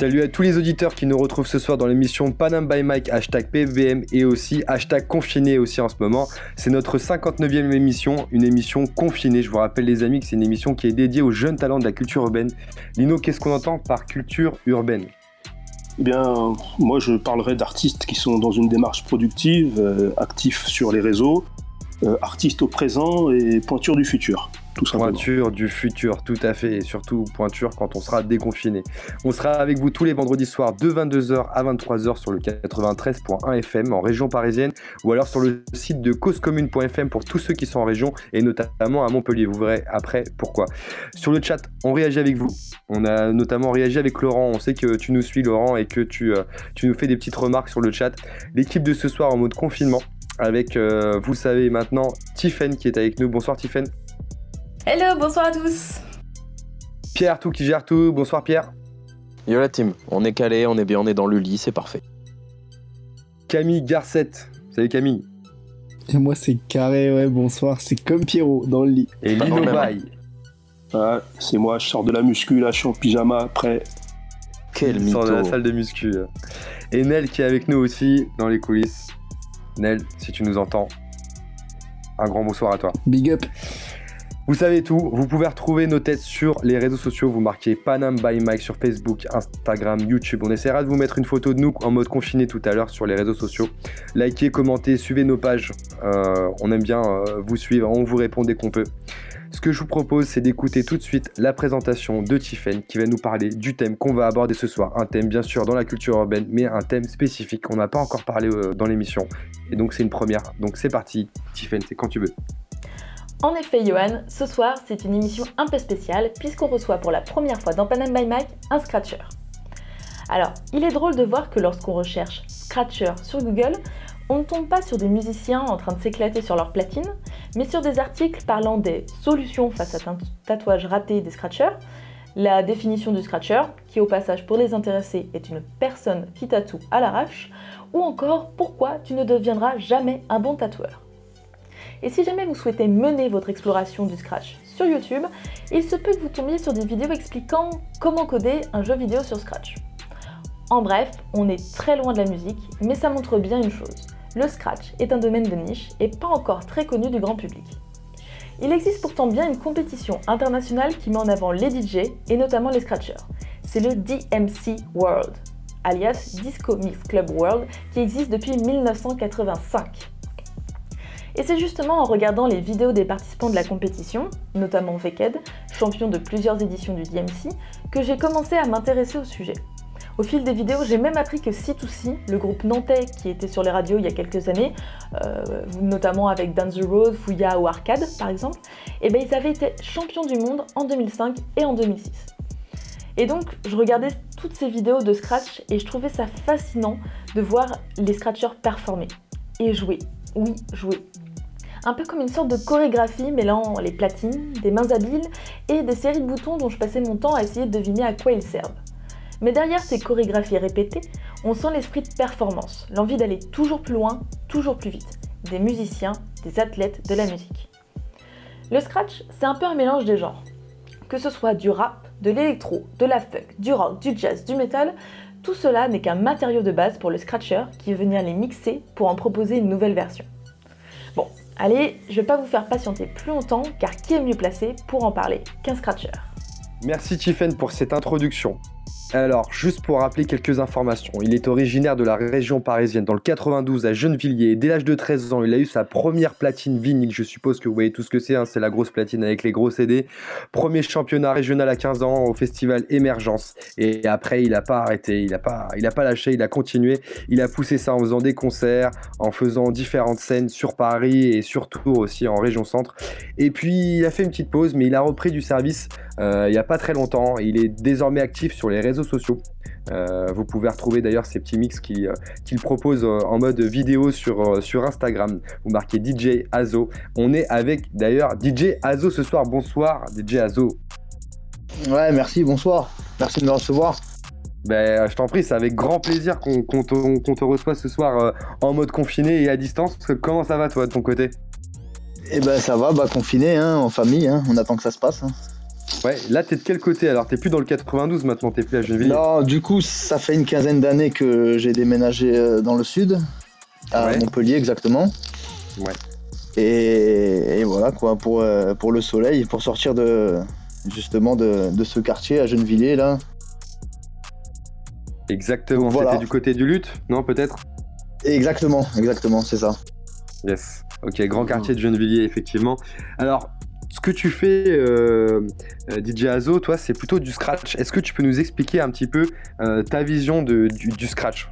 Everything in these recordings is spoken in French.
Salut à tous les auditeurs qui nous retrouvent ce soir dans l'émission Panam by Mike, hashtag PFBM et aussi hashtag confiné aussi en ce moment. C'est notre 59e émission, une émission confinée. Je vous rappelle les amis que c'est une émission qui est dédiée aux jeunes talents de la culture urbaine. Lino, qu'est-ce qu'on entend par culture urbaine? Eh bien, moi je parlerai d'artistes qui sont dans une démarche productive, euh, actifs sur les réseaux, euh, artistes au présent et pointure du futur. Pointure du futur, tout à fait, et surtout pointure quand on sera déconfiné. On sera avec vous tous les vendredis soirs de 22h à 23h sur le 93.1 FM en région parisienne ou alors sur le site de causecommune.fm pour tous ceux qui sont en région et notamment à Montpellier. Vous verrez après pourquoi. Sur le chat, on réagit avec vous. On a notamment réagi avec Laurent. On sait que tu nous suis, Laurent, et que tu, euh, nous fais des petites remarques sur le chat. L'équipe de ce soir en mode confinement avec, euh, vous savez maintenant, Tiffen qui est avec nous. Bonsoir Tiffen. Hello, bonsoir à tous. Pierre, tout qui gère tout. Bonsoir Pierre. Yo la team, on est calé, on est bien, on est dans le lit, c'est parfait. Camille Garcette. Salut Camille. Et moi c'est carré, ouais, bonsoir, c'est comme Pierrot dans le lit. Et Lino Baye. Ah, c'est moi, je sors de la muscu, là, je suis en pyjama, prêt. Quel mytho. sort de la salle de muscu. Et Nel qui est avec nous aussi dans les coulisses. Nel, si tu nous entends, un grand bonsoir à toi. Big up. Vous savez tout, vous pouvez retrouver nos têtes sur les réseaux sociaux, vous marquez Panam by Mike sur Facebook, Instagram, YouTube. On essaiera de vous mettre une photo de nous en mode confiné tout à l'heure sur les réseaux sociaux. Likez, commentez, suivez nos pages. Euh, on aime bien euh, vous suivre, on vous répond dès qu'on peut. Ce que je vous propose, c'est d'écouter tout de suite la présentation de Tiffen qui va nous parler du thème qu'on va aborder ce soir. Un thème bien sûr dans la culture urbaine, mais un thème spécifique qu'on n'a pas encore parlé euh, dans l'émission. Et donc c'est une première. Donc c'est parti, Tiffen, c'est quand tu veux. En effet, Johan, ce soir, c'est une émission un peu spéciale puisqu'on reçoit pour la première fois dans Panam by Mike un scratcher. Alors, il est drôle de voir que lorsqu'on recherche scratcher sur Google, on ne tombe pas sur des musiciens en train de s'éclater sur leur platine, mais sur des articles parlant des solutions face à un tatouage raté des scratchers, la définition du scratcher, qui au passage pour les intéressés est une personne qui tatoue à l'arrache, ou encore pourquoi tu ne deviendras jamais un bon tatoueur. Et si jamais vous souhaitez mener votre exploration du Scratch sur YouTube, il se peut que vous tombiez sur des vidéos expliquant comment coder un jeu vidéo sur Scratch. En bref, on est très loin de la musique, mais ça montre bien une chose. Le Scratch est un domaine de niche et pas encore très connu du grand public. Il existe pourtant bien une compétition internationale qui met en avant les DJ et notamment les scratchers. C'est le DMC World, alias Disco Mix Club World, qui existe depuis 1985. Et c'est justement en regardant les vidéos des participants de la compétition, notamment Veked, champion de plusieurs éditions du DMC, que j'ai commencé à m'intéresser au sujet. Au fil des vidéos, j'ai même appris que C2C, le groupe nantais qui était sur les radios il y a quelques années, euh, notamment avec Dance the Road, Fouya ou Arcade par exemple, et eh ben, ils avaient été champions du monde en 2005 et en 2006. Et donc, je regardais toutes ces vidéos de Scratch et je trouvais ça fascinant de voir les Scratchers performer et jouer. Oui, jouer un peu comme une sorte de chorégraphie mêlant les platines, des mains habiles et des séries de boutons dont je passais mon temps à essayer de deviner à quoi ils servent. Mais derrière ces chorégraphies répétées, on sent l'esprit de performance, l'envie d'aller toujours plus loin, toujours plus vite, des musiciens, des athlètes de la musique. Le scratch, c'est un peu un mélange des genres. Que ce soit du rap, de l'électro, de la funk, du rock, du jazz, du metal, tout cela n'est qu'un matériau de base pour le scratcher qui veut venir les mixer pour en proposer une nouvelle version. Bon, Allez, je vais pas vous faire patienter plus longtemps car qui est mieux placé pour en parler qu'un scratcher? Merci Tiffen pour cette introduction. Alors, juste pour rappeler quelques informations, il est originaire de la région parisienne, dans le 92 à Gennevilliers. Dès l'âge de 13 ans, il a eu sa première platine vinyle. Je suppose que vous voyez tout ce que c'est, hein, c'est la grosse platine avec les gros CD. Premier championnat régional à 15 ans au festival Émergence. Et après, il n'a pas arrêté, il n'a pas, a pas lâché, il a continué. Il a poussé ça en faisant des concerts, en faisant différentes scènes sur Paris et surtout aussi en région centre. Et puis, il a fait une petite pause, mais il a repris du service il n'y a pas très longtemps. Il est désormais actif sur les réseaux sociaux. Euh, vous pouvez retrouver d'ailleurs ces petits mix qu'il euh, propose en mode vidéo sur, sur Instagram. Vous marquez DJ Azo. On est avec d'ailleurs DJ Azo ce soir. Bonsoir DJ Azo. Ouais, merci, bonsoir. Merci de me recevoir. Ben, je t'en prie, c'est avec grand plaisir qu'on te, reçoit ce soir en mode confiné et à distance. Comment ça va toi de ton côté? Eh ben ça va, bah confiné, hein, en famille, hein. on attend que ça se passe. Hein. Ouais, là, t'es de quel côté Alors, t'es plus dans le 92 maintenant, t'es plus à Gennevilliers Non, du coup, ça fait une quinzaine d'années que j'ai déménagé euh, dans le sud, à Ouais. Montpellier exactement. Ouais. Et, et voilà quoi, pour, euh, pour le soleil, pour sortir de justement de, de ce quartier à Gennevilliers là. Exactement. Donc, voilà. Du côté du lutte Non, peut-être? Exactement, exactement, c'est ça. Yes. Ok, grand quartier de Gennevilliers, effectivement. Alors, ce que tu fais, euh, euh, DJ Azo, toi, c'est plutôt du scratch. Est-ce que tu peux nous expliquer un petit peu euh, ta vision de, du, du scratch?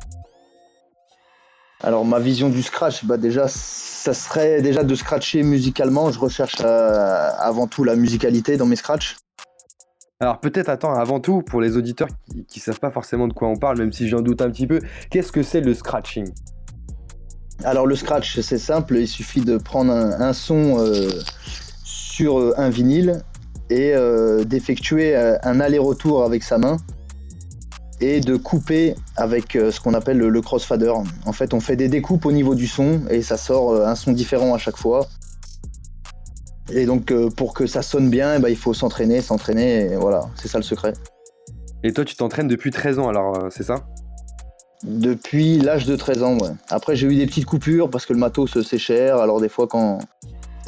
Alors ma vision du scratch, bah déjà, ça serait déjà de scratcher musicalement. Je recherche euh, avant tout la musicalité dans mes scratchs. Alors, peut-être, attends, avant tout, pour les auditeurs qui, qui savent pas forcément de quoi on parle, même si j'en doute un petit peu, qu'est-ce que c'est le scratching? Alors le scratch, c'est simple, il suffit de prendre un, un son euh, sur euh, un vinyle et euh, d'effectuer euh, un aller-retour avec sa main et de couper avec ce qu'on appelle le, le crossfader. En fait, on fait des découpes au niveau du son et ça sort un son différent à chaque fois. Et donc pour que ça sonne bien, ben, il faut s'entraîner, s'entraîner, et voilà, c'est ça le secret. Et toi, tu t'entraînes depuis 13 ans, alors c'est ça? Depuis l'âge de 13 ans, ouais. Après, j'ai eu des petites coupures parce que le matos, c'est cher. Alors, des fois, quand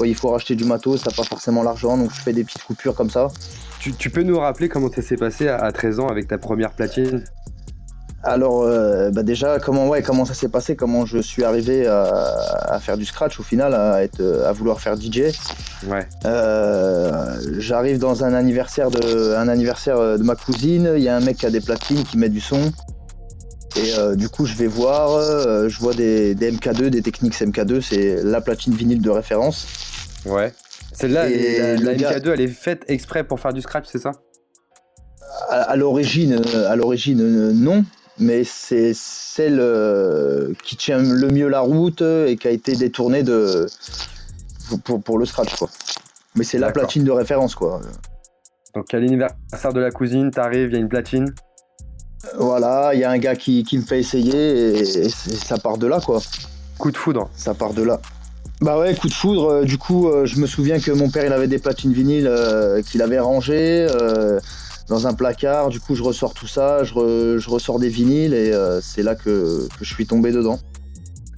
il faut racheter du matos, t'as pas forcément l'argent. Donc, je fais des petites coupures comme ça. tu, tu peux nous rappeler comment ça s'est passé à, à 13 ans avec ta première platine? Alors, euh, bah déjà, comment, ouais, comment ça s'est passé? Comment je suis arrivé à, à faire du scratch au final, à, être, à vouloir faire DJ Ouais. Euh, J'arrive dans un anniversaire, de, un anniversaire euh, de ma cousine. Il y a un mec qui a des platines qui met du son. Et euh, du coup, je vais voir, euh, je vois des, des MK2, des Technics MK2, c'est la platine vinyle de référence. Ouais. Celle-là, la, la gars- MK2, elle est faite exprès pour faire du scratch, c'est ça? À, l'origine, euh, à l'origine, euh, non, mais c'est celle euh, qui tient le mieux la route et qui a été détournée de pour, pour le scratch, quoi. Mais c'est la platine de référence, quoi. Donc, à l'anniversaire de la cousine, t'arrives, il y a une platine. Voilà, il y a un gars qui, qui me fait essayer et, ça part de là, quoi. Coup de foudre. Ça part de là. Bah ouais, coup de foudre. euh, du coup, euh, je me souviens que mon père, il avait des platines vinyles euh, qu'il avait rangées dans un placard. Du coup, je ressors tout ça, je, re- je ressors des vinyles et euh, c'est là que, que je suis tombé dedans.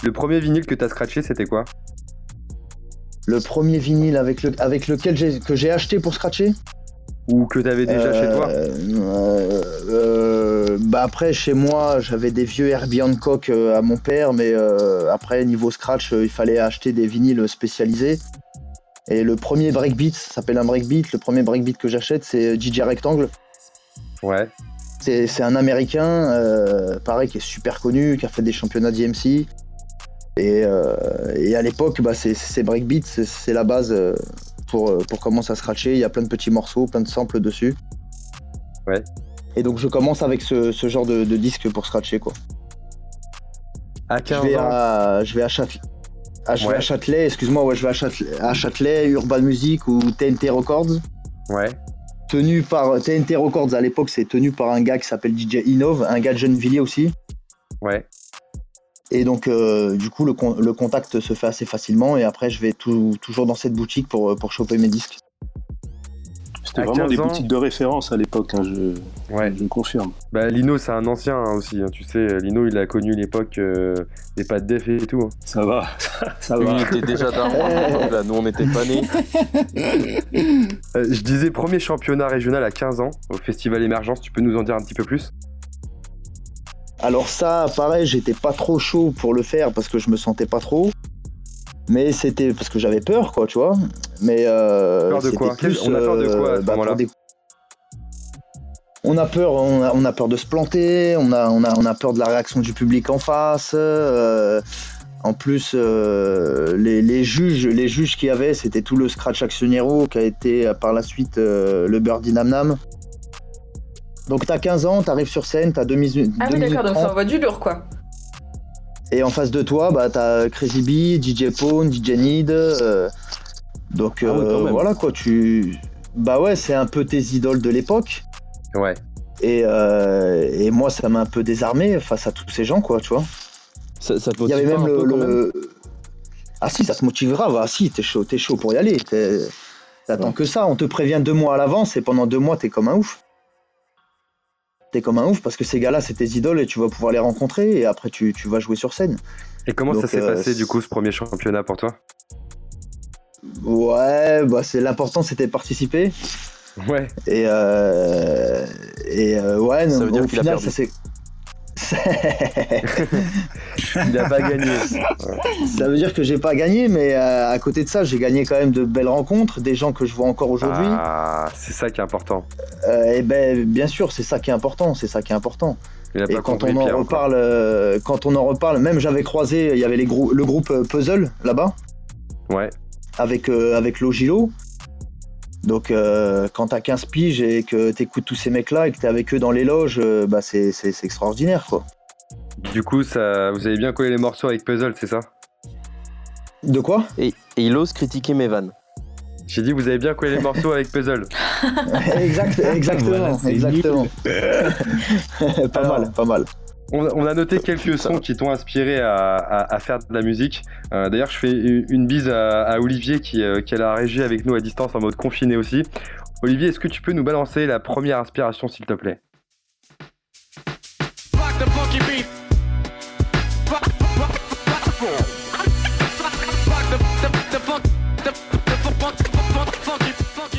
Le premier vinyle que t'as scratché, c'était quoi? Le premier vinyle avec, le, avec lequel j'ai que j'ai acheté pour scratcher? Ou que t'avais déjà chez toi euh, euh, Bah après, chez moi, j'avais des vieux Herbie Hancock euh, à mon père, mais euh, après, niveau scratch, euh, il fallait acheter des vinyles spécialisés. Et le premier breakbeat, ça s'appelle un breakbeat, le premier breakbeat que j'achète, c'est DJ Rectangle. Ouais. C'est c'est un américain, euh, pareil, qui est super connu, qui a fait des championnats d'IMC. Et, euh, et à l'époque, bah, c'est- ces breakbeats, c'est- la base euh, pour, euh, pour commencer à scratcher. Il y a plein de petits morceaux, plein de samples dessus. Ouais. Et donc je commence avec ce, ce genre de, de disque pour scratcher. Quoi. À Je 15 vais ans. à, je vais à Châtelet. Ah, je Ouais. vais à Châtelet, excuse-moi, ouais, je vais à Châtelet, à Châtelet, Urban Music ou TNT Records. Ouais. Tenu par TNT Records à l'époque, c'est tenu par un gars qui s'appelle DJ Innov, un gars de Gennevilliers aussi. Ouais. Et donc, euh, du coup, le, con- le contact se fait assez facilement. Et après, je vais tout- toujours dans cette boutique pour, pour choper mes disques. C'était vraiment 15 des ans. boutiques de référence à l'époque, hein, je, Ouais. je confirme. Bah, Lino, c'est un ancien hein, aussi. hein, Tu sais, Lino, il a connu l'époque euh, des pattes def et tout. hein. Ça va, ça va. il était déjà daron là. Nous, on n'était pas nés. Euh, je disais premier championnat régional à 15 ans au Festival Émergence. Tu peux nous en dire un petit peu plus? Alors, ça, pareil, j'étais pas trop chaud pour le faire parce que je me sentais pas trop. Mais c'était parce que j'avais peur, quoi, tu vois. Mais. Euh, Peur de quoi? Plus, on a peur de quoi, à ce bah, pour moment-là? des- On a peur, on a, on a peur de se planter, on a, on, a, on a peur de la réaction du public en face. euh, en plus, euh, les, les juges, les juges qu'il y avait, c'était tout le Scratch Actionnero qui a été euh, par la suite le Birdie Nam Nam. Donc t'as 15 ans, t'arrives sur scène, t'as 2 minutes. Ah deux oui, d'accord, donc ça 30, envoie du lourd, quoi. et en face de toi, bah, t'as Crazy B, DJ Pone, DJ Need. euh, donc Ah oui, euh, voilà quoi, tu. Bah ouais, c'est un peu tes idoles de l'époque. Ouais. Et, euh, et moi, ça m'a un peu désarmé face à tous ces gens, quoi, tu vois. Ça, ça te Il y avait même le, même Ah si, ça te motive grave. Ah si, t'es chaud, t'es chaud pour y aller. T'attends que ça, on te prévient deux mois à l'avance et pendant deux mois, t'es comme un ouf. T'es comme un ouf parce que ces gars-là, c'est tes idoles et tu vas pouvoir les rencontrer et après, tu, tu vas jouer sur scène. Et comment ça s'est euh, passé du coup ce premier championnat pour toi? Ouais, bah c'est l'important, c'était de participer. Ouais. Et, euh, et euh, ouais, Ça non, veut dire au a final, perdu. ça s'est. Il a pas gagné. ça veut dire que j'ai pas gagné, mais euh, à côté de ça, j'ai gagné quand même de belles rencontres, des gens que je vois encore aujourd'hui. Ah, c'est ça qui est important. Euh, et ben, bien sûr, c'est ça qui est important, c'est ça qui est important. Et quand on en Pierre. reparle, euh, quand on en reparle, même j'avais croisé, il y avait les grou- le groupe euh, Puzzle là-bas Ouais. avec euh, avec Logilo. Donc euh, quand t'as 15 piges et que t'écoutes tous ces mecs-là et que t'es avec eux dans les loges, euh, bah c'est c'est- c'est extraordinaire quoi. Du coup, ça, vous avez bien collé les morceaux avec Puzzle, c'est ça? De quoi? Et, et il ose critiquer mes vannes. J'ai dit vous avez bien collé les morceaux avec Puzzle. Exact, Exactement, Voilà, exactement. pas Alors, mal, pas mal. On, on a noté quelques sons qui t'ont inspiré à, à- à faire de la musique. Euh, D'ailleurs, je fais une, une bise à, à Olivier qui, euh, qui à la régie avec nous à distance en mode confiné aussi. Olivier, est-ce que tu peux nous balancer la première inspiration, s'il te plaît?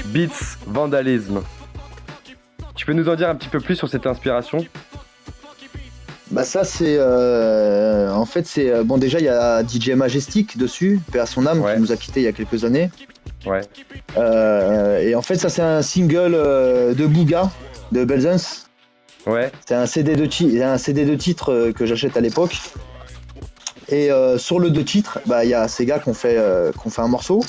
Beats, vandalisme. Tu peux nous en dire un petit peu plus sur cette inspiration? Bah ça c'est euh, en fait c'est euh, bon déjà il y a DJ Majestic dessus, paix à son âme Ouais. qui nous a quitté il y a quelques années. Ouais. Euh, et en fait ça c'est un single de Booga de Belzens. Ouais. C'est un CD de un CD de titres que j'achète à l'époque. Et euh, sur le deux titres, bah il y a ces gars qui ont fait ont fait un morceau.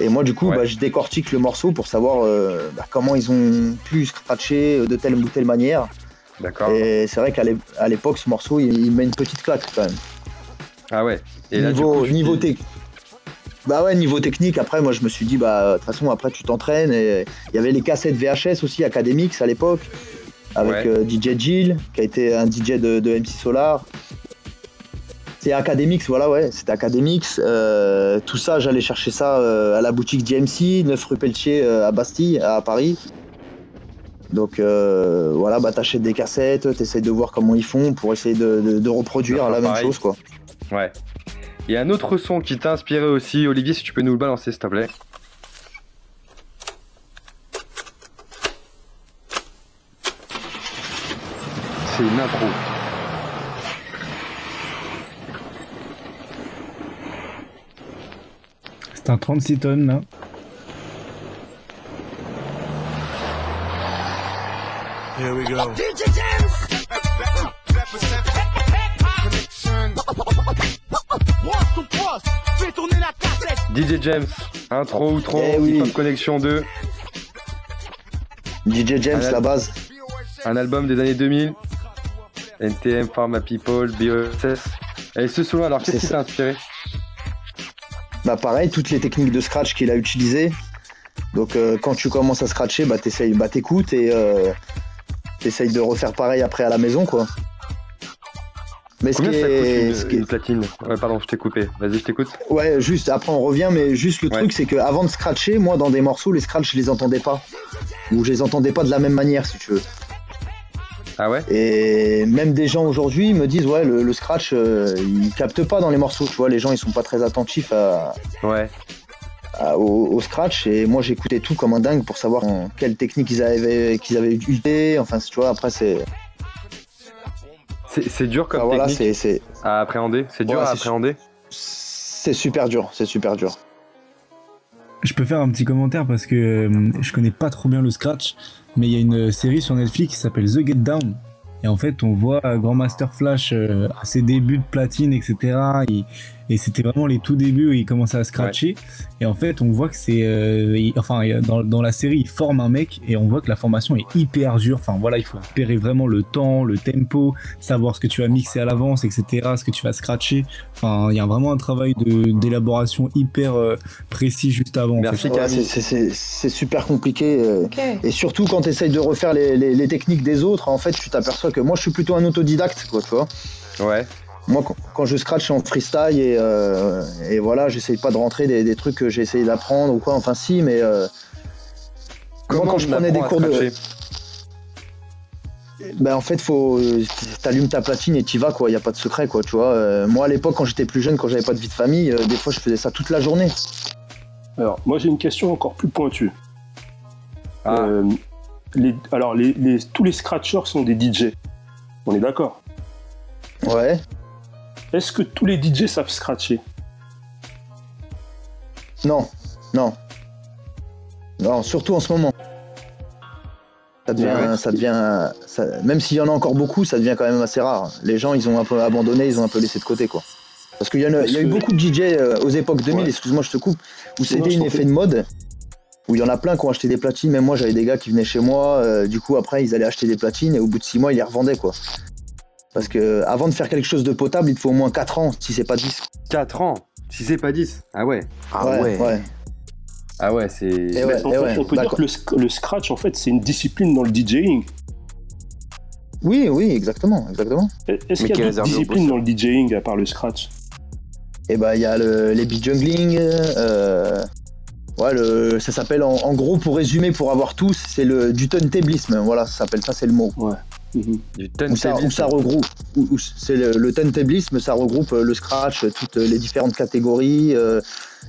Et moi du coup Ouais. bah, je décortique le morceau pour savoir euh, bah, comment ils ont pu scratcher de telle ou telle manière. D'accord. Et c'est vrai qu'à l'époque, ce morceau, il, il met une petite claque quand même. Ah ouais. Et là, niveau tu- niveau tech- Bah ouais, niveau technique, après, moi, je me suis dit, bah, de toute façon, après, tu t'entraînes. Et il y avait les cassettes VHS aussi, Academix à l'époque, avec Ouais. euh, DJ Jill, qui a été un DJ de, de MC Solar. C'est Academix, voilà, ouais, c'était Academix. Euh, tout ça, j'allais chercher ça euh, à la boutique DMC, 9 rue Pelletier à Bastille, à Paris. Donc euh, voilà, bah t'achètes des cassettes, t'essayes de voir comment ils font pour essayer de, de- de reproduire la même chose, quoi. Ouais. Il y a un autre son qui t'a inspiré aussi. Olivier, si tu peux nous le balancer, s'il te plaît. C'est une intro. C'est un 36 tonnes là. Here we go. DJ James, intro, outro, Eh oui. Hip Hop Connection 2, DJ James, la base. un album des années 2000. NTM, Pharma People, BOSS. Et ce son alors qu'est-ce C'est qui ça. t'a inspiré? Bah pareil, toutes les techniques de scratch qu'il a utilisées. Donc euh, quand tu commences à scratcher, bah t'essayes, bah t'écoutes et euh, t'essayes de refaire pareil après à la maison, quoi. Mais ce Combien ça coûte une, ce une platine Ouais, pardon, je t'ai coupé. Vas-y, je t'écoute. Ouais, juste, après on revient, mais juste le Ouais. truc, c'est que avant de scratcher, moi dans des morceaux, les scratchs, je les entendais pas. Ou je les entendais pas de la même manière, si tu veux. Ah ouais? Et même des gens aujourd'hui me disent, ouais, le, le scratch, euh, ils captent pas dans les morceaux, tu vois, les gens, ils sont pas très attentifs à, Ouais. À- au, au scratch. Et moi, j'écoutais tout comme un dingue pour savoir en quelle technique ils avaient, qu'ils avaient utilisé. Enfin, tu vois, après, c'est, C'est dur comme ah, voilà, technique à appréhender. C'est dur à appréhender. c'est super dur, c'est super dur. Je peux faire un petit commentaire parce que euh, je connais pas trop bien le scratch, mais il y a une série sur Netflix qui s'appelle The Get Down. Et en fait, on voit euh, Grandmaster Flash euh, à ses débuts de platine, etc. Et, et c'était vraiment les tout débuts où il commençait à scratcher. Et en fait, on voit que c'est. euh, il- enfin, dans, dans la série, il forme un mec et on voit que la formation est hyper dure. Enfin, voilà, il faut repérer vraiment le temps, le tempo, savoir ce que tu vas mixer à l'avance, etc. Ce que tu vas scratcher. Enfin, il y a vraiment un travail d'élaboration hyper euh, précis juste avant. en fait. Ouais, c'est, super compliqué. euh. Et surtout quand tu essayes de refaire les, les- les techniques des autres, en fait, tu t'aperçois que moi, je suis plutôt un autodidacte, quoi, tu vois. Ouais. Moi, quand, je scratch en freestyle et, euh, et voilà, j'essaye pas de rentrer des, des trucs que j'ai essayé d'apprendre ou quoi. Enfin, si, mais euh, Moi, quand je prenais des cours de- ben, en fait, faut t'allumes ta platine et t'y vas, quoi. Y a pas de secret, quoi. Tu vois. Euh, moi, à l'époque, quand j'étais plus jeune, quand j'avais pas de vie de famille, euh, des fois, je faisais ça toute la journée. Alors, moi j'ai une question encore plus pointue. Ah. Euh, les, alors, les, les- tous les scratchers sont des DJ. On est d'accord? Ouais. Est-ce que tous les DJ savent scratcher? Non, non. Non, surtout en ce moment. Ça devient, Ouais. ça devient, ça- même s'il y en a encore beaucoup, ça devient quand même assez rare. Les gens, ils ont un peu abandonné, ils ont un peu laissé de côté, quoi. Parce qu'il y, en a- il y a eu beaucoup de DJ euh, aux époques 2000, Ouais. excuse-moi, je te coupe, où c'était t'en effet de mode, où il y en a plein qui ont acheté des platines. Même moi, j'avais des gars qui venaient chez moi, euh, du coup, après, ils allaient acheter des platines et au bout de 6 mois, ils les revendaient, quoi. Parce que avant de faire quelque chose de potable, il te faut au moins 4 ans, si c'est pas 10. 4 ans, si c'est pas 10. Ah ouais. Ah ouais. ouais. Ah ouais, c'est. Eh ouais. En fait, on peut dire que le, sc- le scratch, en fait, c'est une discipline dans le DJing. Oui, oui, exactement, exactement. Est-ce Mais qu'il y a d'autres disciplines dans le DJing à part le scratch? Et bah il y a le, les beat jungling. euh, ouais, le, ça s'appelle en, en gros pour résumer pour avoir tous, c'est le du turntablisme. Voilà, ça s'appelle ça, c'est le mot. Mhm. Du Où ça, où ça regroupe, c'est le, le turntablisme, ça regroupe euh, le scratch, toutes les différentes catégories. Euh,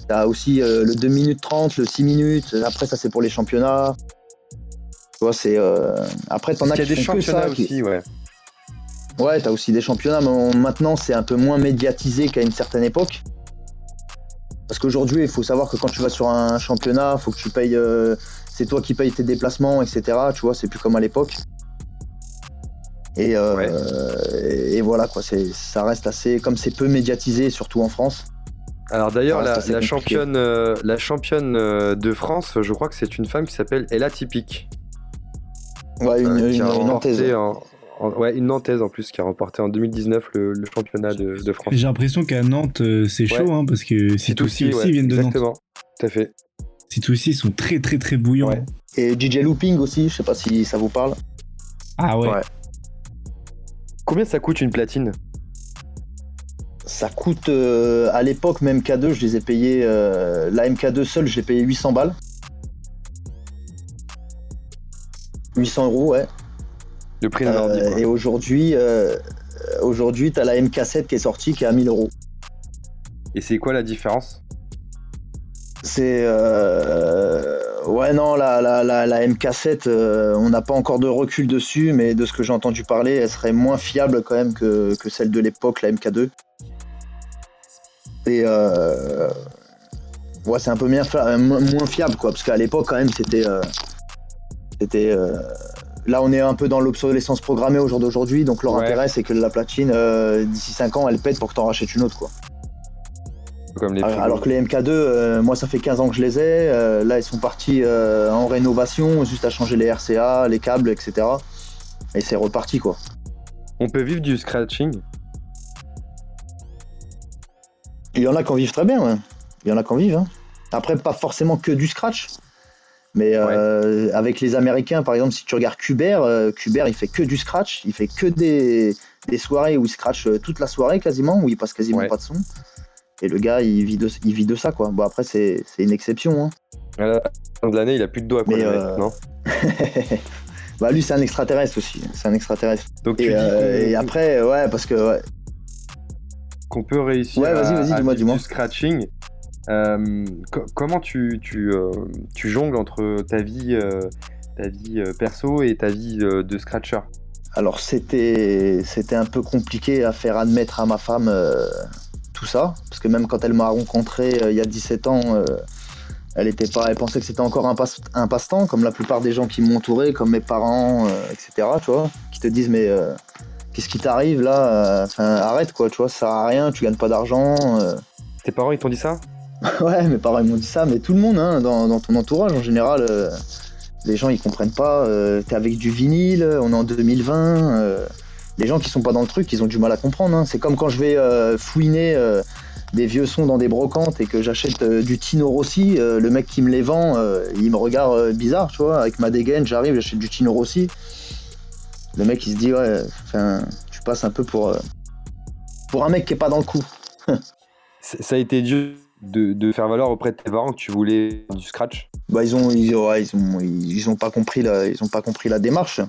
T'as aussi euh, le 2 minutes 30, le 6 minutes. Après ça c'est pour les championnats. Tu vois, c'est euh, après t'en Il as y a qui des championnats ça, qui- aussi, ouais. Ouais, t'as aussi des championnats, mais on- maintenant c'est un peu moins médiatisé qu'à une certaine époque. Parce qu'aujourd'hui, il faut savoir que quand tu vas sur un championnat, faut que tu payes. euh, c'est toi qui payes tes déplacements, etc. Tu vois, c'est plus comme à l'époque. Et, euh, Ouais. et, et voilà quoi, ça reste assez. Comme c'est peu médiatisé, surtout en France. Alors d'ailleurs, la, la championne, euh, la championne euh, de France, je crois que c'est une femme qui s'appelle Ella Typique. Ouais, une, euh, Nantaise. en- en- ouais, une Nantaise en plus, qui a remporté en 2019 le, le championnat de, de France. J'ai l'impression qu'à Nantes, c'est chaud, hein, parce que Sitoussi aussi ouais, viennent de Nantes. exactement. Tout à fait. Sitoussi, ils sont très très très bouillants. Ouais. Et DJ Looping aussi, je sais pas si ça vous parle. Ah ouais. Combien ça coûte une platine? Ça coûte euh, à l'époque, même K2, je les ai payés. euh, la MK2 seule, je l'ai payé 800 balles. 800 euros, ouais. Le prix d'un ordi, Euh, et aujourd'hui, euh, aujourd'hui, t'as la MK7 qui est sortie, qui est à 1000 euros. Et c'est quoi la différence? C'est euh, ouais non la la, la, la MK7 euh, on n'a pas encore de recul dessus mais de ce que j'ai entendu parler elle serait moins fiable quand même que, que celle de l'époque la MK2 et euh, ouais c'est un peu moins, fiable quoi parce qu'à l'époque quand même c'était euh, c'était euh, là on est un peu dans l'obsolescence programmée au jour d'aujourd'hui donc leur Ouais. intérêt c'est que la platine d'ici 5 ans elle pète pour que t'en rachètes une autre quoi Comme les alors, que les MK2, euh, moi ça fait 15 ans que je les ai. euh, là ils sont partis euh, en rénovation, juste à changer les RCA, les câbles, etc. Et c'est reparti quoi. On peut vivre du scratching? Il y en a qui en vivent très bien, ouais. Il y en a qui en vivent. hein. Après, pas forcément que du scratch. Mais avec les Américains, par exemple, si tu regardes Kuber, euh, Kuber il fait que du scratch, il fait que des, des soirées où il scratch toute la soirée quasiment, où il passe quasiment Ouais. pas de son. Et le gars, il vit de, il vit de ça, quoi. Bon, après, c'est une exception, hein. À la fin de l'année, il a plus de doigts, quoi, Mais, euh, non bah, lui, c'est un extraterrestre aussi. C'est un extraterrestre. Donc tu Et, dis euh, qu'on- et après, ouais, parce que ouais, qu'on peut réussir Ouais, vas-y, à, vas-y, à dis-moi, vivre dis-moi. du scratching. Euh, co- comment tu, tu, euh, tu jongles entre ta vie, euh, ta vie euh, perso et ta vie de scratcher? Alors c'était c'était un peu compliqué à faire admettre à ma femme euh, tout ça. Parce que même quand elle m'a rencontré euh, il y a 17 ans euh, elle était pas elle pensait que c'était encore un passe un passe-temps comme la plupart des gens qui m'ont entouré comme mes parents euh, etc tu vois. Qui te disent mais qu'est-ce qui t'arrive là arrête quoi tu vois ça sert à rien tu gagnes pas d'argent. Tes parents, ils t'ont dit ça? Ouais mes parents ils m'ont dit ça mais tout le monde hein, dans, dans ton entourage en général les gens ils comprennent pas euh, t'es avec du vinyle on est en 2020 euh, les gens qui sont pas dans le truc ils ont du mal à comprendre hein. c'est comme quand je vais euh, fouiner euh, des vieux sons dans des brocantes et que j'achète euh, du Tino Rossi le mec qui me les vend il me regarde bizarre tu vois avec ma dégaine j'arrive j'achète du Tino Rossi le mec il se dit ouais tu passes un peu pour pour un mec qui est pas dans le coup. Ça a été dur de, de faire valoir auprès de tes parents que tu voulais du scratch? Bah ils ont ils, ouais, ils ont ils, ils ont pas compris la ils ont pas compris la démarche.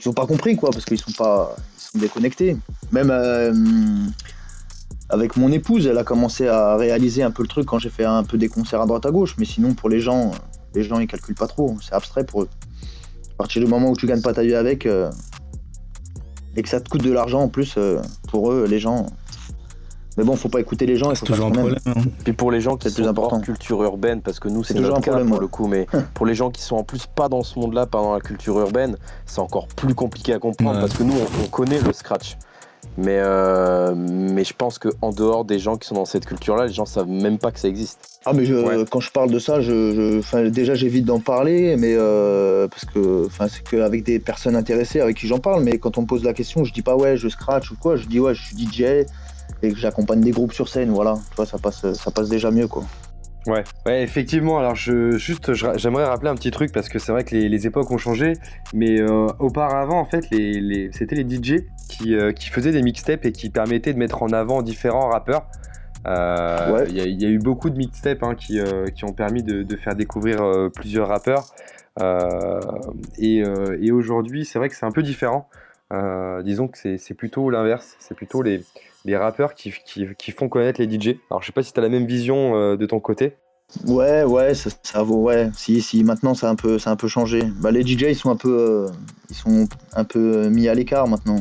Ils ont pas compris quoi parce qu'ils sont pas ils sont déconnectés. Même euh, avec mon épouse, elle a commencé à réaliser un peu le truc quand j'ai fait un peu des concerts à droite à gauche, mais sinon pour les gens les gens ils calculent pas trop, c'est abstrait pour eux. À partir du moment où tu gagnes pas ta vie avec euh, et que ça te coûte de l'argent en plus euh, pour eux les gens mais bon, faut pas écouter les gens, il C'est toujours un problème. hein. Puis pour les gens qui sont important. hors culture urbaine, parce que nous c'est toujours un cas problème, pour le coup, mais pour les gens qui sont en plus pas dans ce monde-là, pas dans la culture urbaine, c'est encore plus compliqué à comprendre Ouais. parce que nous on, on connaît le scratch. Mais, euh, mais je pense qu'en dehors des gens qui sont dans cette culture-là, les gens savent même pas que ça existe. Ah mais je, Ouais. quand je parle de ça, je, je- enfin, déjà j'évite d'en parler, mais euh, parce que c'est qu'avec des personnes intéressées avec qui j'en parle, mais quand on me pose la question, je dis pas ouais je scratch ou quoi, je dis ouais je suis DJ et que j'accompagne des groupes sur scène, voilà, tu vois ça passe ça passe déjà mieux quoi. Ouais, ouais, effectivement. Alors, je, juste, j'aimerais rappeler un petit truc parce que c'est vrai que les, les époques ont changé, mais euh, auparavant, en fait, les, les- c'était les DJ qui, euh, qui faisaient des mixtapes et qui permettaient de mettre en avant différents rappeurs. Euh, Ouais. Il y, a- il y a eu beaucoup de mixtapes hein, qui, euh, qui ont permis de, de faire découvrir plusieurs rappeurs. Et et aujourd'hui, c'est vrai que c'est un peu différent. Disons que c'est c'est plutôt l'inverse. C'est plutôt les, les rappeurs qui, qui, qui font connaître les DJ. Alors, je sais pas si tu as la même vision euh, de ton côté. Ouais ouais ça, ça vaut ouais si si maintenant ça a un peu a un peu changé. Bah les DJ ils sont un peu euh, ils sont un peu mis à l'écart maintenant.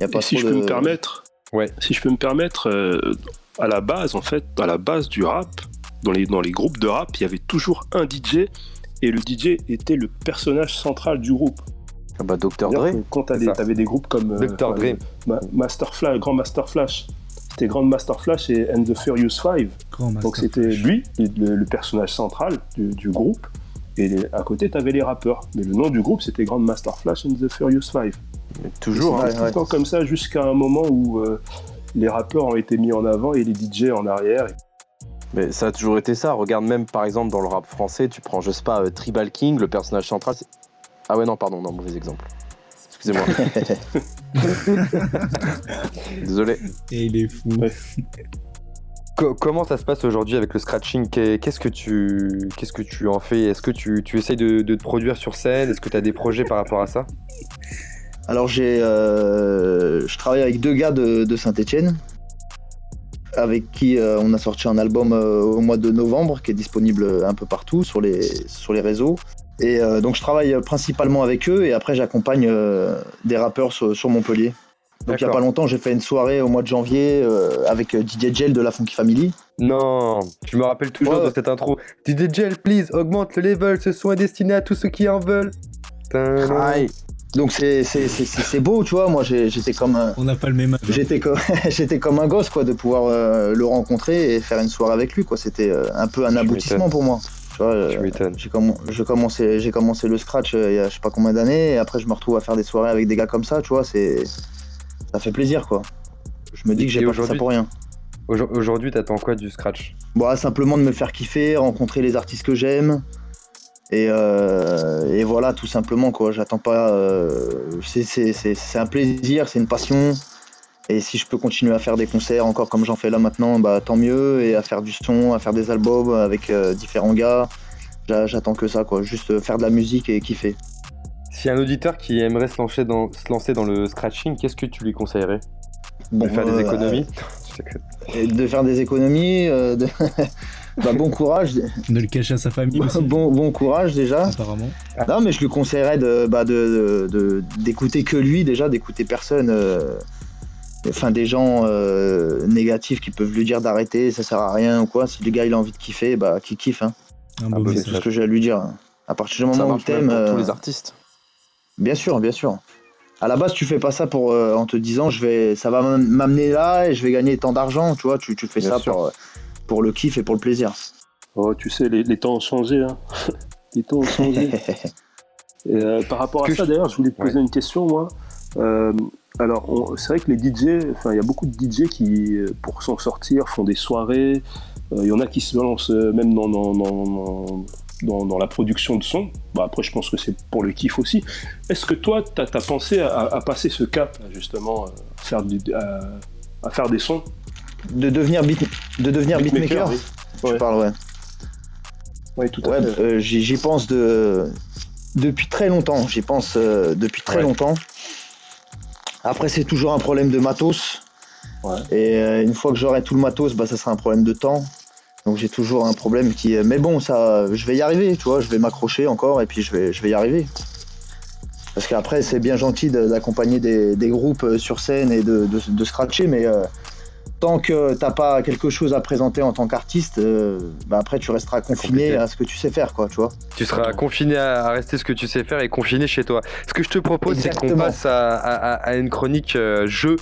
Y a pas Et si je peux de- me permettre, Ouais. si je peux me permettre, euh, à la base, en fait, à la base du rap, dans les, dans les groupes de rap, il y avait toujours un DJ et le DJ était le personnage central du groupe. Ah bah Dr. Dre, Quand tu C'est ça. avais des groupes comme euh, Dr. Dre. Ma- Master Flash, Grand Master Flash, c'était Grand Master Flash et And the Furious Five. Grand Donc c'était lui, le, le personnage central du, du groupe. Et les- à côté, tu avais les rappeurs. Mais le nom du groupe, c'était Grand Master Flash and the Furious Five. mais toujours. C'était hein. Ouais, tout le ouais. temps comme ça jusqu'à un moment où euh, les rappeurs ont été mis en avant et les DJ en arrière. Mais ça a toujours été ça. Regarde même par exemple dans le rap français, tu prends, je sais pas, euh, Tribal King, le personnage central. Ah ouais, non, pardon, non, mauvais exemple. Excusez-moi. Désolé. Et il est fou. Ouais. Co- comment ça se passe aujourd'hui avec le scratching? Qu'est- Qu'est-ce que tu qu'est-ce que tu en fais? Est-ce que tu, tu essayes de, de te produire sur scène? Est-ce que tu as des projets par rapport à ça? Alors j'ai, euh, je travaille avec deux gars de, de Saint-Étienne, avec qui euh, on a sorti un album euh, au mois de novembre, qui est disponible un peu partout sur les sur les réseaux. Et euh, donc je travaille principalement avec eux, et après j'accompagne euh, des rappeurs sur, sur Montpellier. Donc il y a pas longtemps, j'ai fait une soirée au mois de janvier euh, avec DJ Gel de la Funky Family. Non, je me rappelle toujours Ouais. de cette intro. DJ Gel, please, augmente le level, ce son est destiné à tous ceux qui en veulent. Aïe. Donc c'est c'est c'est- c'est- c'est beau, tu vois. Moi j'ai- j'étais comme un, On n'a pas le même âge. J'étais comme, j'étais comme un gosse quoi de pouvoir euh, le rencontrer et faire une soirée avec lui quoi. C'était euh, un peu un aboutissement pour moi. Tu vois, euh, Tu m'étonnes. j'ai comm- commencé le scratch euh, il y a je sais pas combien d'années et après je me retrouve à faire des soirées avec des gars comme ça. Tu vois, c'est ça fait plaisir quoi. Je me dis que j'ai pas fait ça pour rien. Aujo- Aujourd'hui, t'attends quoi du scratch? Bon, ah, simplement de me faire kiffer, rencontrer les artistes que j'aime. Et, euh, et voilà, tout simplement, quoi. J'attends pas. euh, c'est un plaisir, c'est une passion. Et si je peux continuer à faire des concerts encore comme j'en fais là maintenant, bah tant mieux. Et à faire du son, à faire des albums avec euh, différents gars. J'a- J'attends que ça, quoi. Juste euh, faire de la musique et kiffer. S'il y a un auditeur qui aimerait se lancer dans, se lancer dans le scratching, qu'est-ce que tu lui conseillerais? Bon, De faire des euh, économies? de faire des économies. euh, de- bah, bon courage. De le cacher à sa famille aussi. bon, bon courage déjà. Apparemment. Non, mais je lui conseillerais de, bah, de, de- d'écouter que lui déjà, d'écouter personne. Euh, Enfin, des gens euh, négatifs qui peuvent lui dire d'arrêter, ça sert à rien ou quoi. Si le gars il a envie de kiffer, bah qu'il kiffe. Hein. Un Ah beau bah, C'est tout ce que j'ai à lui dire. À partir du Ça moment où t'aimes, pour tous euh, les artistes. bien sûr, bien sûr. À la base, tu fais pas ça pour euh, en te disant je vais, ça va m'am- m'amener là et je vais gagner tant d'argent. Tu vois, tu, tu fais Bien ça sûr. pour, euh, pour le kiff et pour le plaisir. Oh, tu sais, les, les temps ont changé. Hein. les temps ont changé. Et, euh, par rapport à Que ça, je- d'ailleurs, je voulais te poser Ouais. une question, moi. Euh, alors, c'est vrai que les DJ, enfin, il y a beaucoup de DJ qui, euh, pour s'en sortir, font des soirées. Euh, Il y en a qui se lancent euh, même dans, dans, dans, dans- dans- la production de son. Bah, après, je pense que c'est pour le kiff aussi. Est-ce que toi, tu as, pensé à, à passer ce cap, justement, euh, faire du, à à faire des sons? De devenir, beat... de devenir beatmaker, oui. Tu Ouais. parles, ouais. Oui, tout à Ouais, fait. euh, j'y j'y pense de... depuis très longtemps. J'y pense euh, depuis très Ouais. longtemps. Après, c'est toujours un problème de matos. Ouais. Et euh, une fois que j'aurai tout le matos, bah, ça sera un problème de temps. Donc j'ai toujours un problème qui. Mais bon, ça, je vais y arriver, tu vois. Je vais m'accrocher encore et puis je vais, je vais y arriver. Parce qu'après, c'est bien gentil de- d'accompagner des, des groupes euh, sur scène et de, de, de scratcher, mais euh, tant que t'as pas quelque chose à présenter en tant qu'artiste, euh, bah après tu resteras confiné compliqué. à ce que tu sais faire, quoi, tu vois. Tu seras confiné à, à rester ce que tu sais faire et confiné chez toi. Ce que je te propose, c'est qu'on passe à, à- une chronique euh, jeu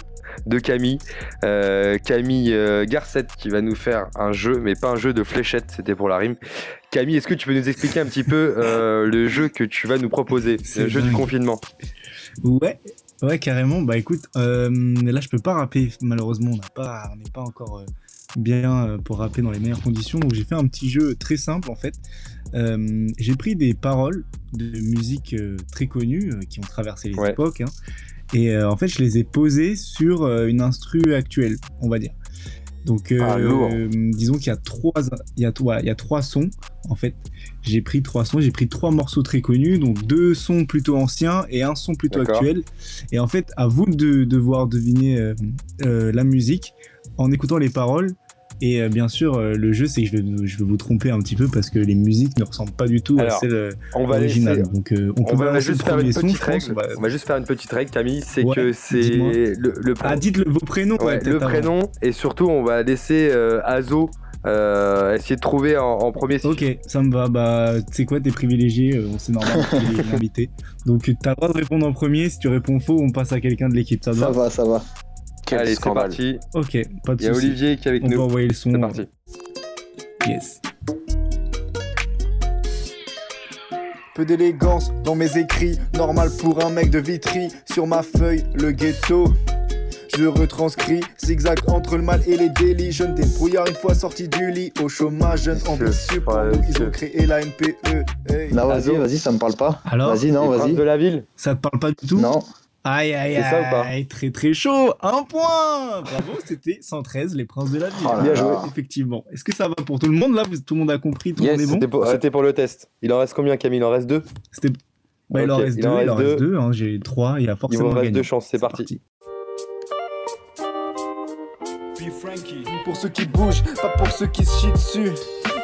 de Camille. Euh, Camille euh, Garcette qui va nous faire un jeu, mais pas un jeu de fléchettes, c'était pour la rime. Camille, est-ce que tu peux nous expliquer un petit peu euh, le jeu que tu vas nous proposer, le jeu du confinement? Ouais, ouais, carrément. Bah écoute, euh, là je peux pas rapper, malheureusement, on n'a pas, on n'est pas encore euh, bien euh, pour rapper dans les meilleures conditions. Donc j'ai fait un petit jeu très simple en fait. Euh, j'ai pris des paroles de musique très connues qui ont traversé les Ouais. époques, hein, et en fait je les ai posées sur une instru actuelle, on va dire. Donc, euh, Ah, euh, disons qu'il y a trois, il y a, ouais, il y a trois sons en fait. J'ai pris trois sons, j'ai pris trois morceaux très connus, donc deux sons plutôt anciens et un son plutôt actuel. Et en fait, à vous de devoir deviner euh, euh, la musique en écoutant les paroles. Et euh, bien sûr, euh, le jeu, c'est que je vais, je vais vous tromper un petit peu parce que les musiques ne ressemblent pas du tout Alors, à celles euh, On va originales. laisser- Donc, euh, on peut va juste faire une son, petite pense. règle. On va- On va juste faire une petite règle, Camille. C'est Ouais, que c'est le, le Ah, dites le- vos prénoms. Ouais, ouais, le avant. prénom et surtout on va laisser euh, Azo euh, essayer de trouver en, en premier. Ok, ça me va. Bah, tu sais quoi, t'es privilégié, euh, c'est normal, t'es l'invité. Donc, t'as le droit de répondre en premier. Si tu réponds faux, on passe à quelqu'un de l'équipe. Ça Ça va? Va, ça va. Quel Allez, c'est parti. Ok, pas de Il y a soucis. Olivier qui est avec On peut nous. envoyer le son. C'est parti. Yes. Peu d'élégance dans mes écrits, normal pour un mec de Vitry. Sur ma feuille, le ghetto. Je retranscris, zigzag entre le mal et les délits. Jeune débrouillard une fois sorti du lit. Au chômage, jeune ambitieux. Pour nous, ils ont créé la NPE. Hey. Non, vas-y, vas-y, ça me parle pas. Alors Vas-y, non, vas-y. de la ville. Ça te parle pas du tout? Non. Aïe, aïe, C'est ça ou pas aïe, très très chaud. Un point Bravo, c'était 113, les princes de la ville. Oh Bien joué. Effectivement. Est-ce que ça va pour tout le monde Là, tout le monde a compris, tout le Yes, monde est bon? C'était pour, c'était pour le test. Il en reste combien, Camille? Il en reste deux? C'était- Bah, Il en reste il deux, en il en reste deux. deux. hein, J'ai trois, il y a Il forcément vous reste gagné. deux chances, c'est parti. Pour ceux qui bougent, pas pour ceux qui se chient dessus.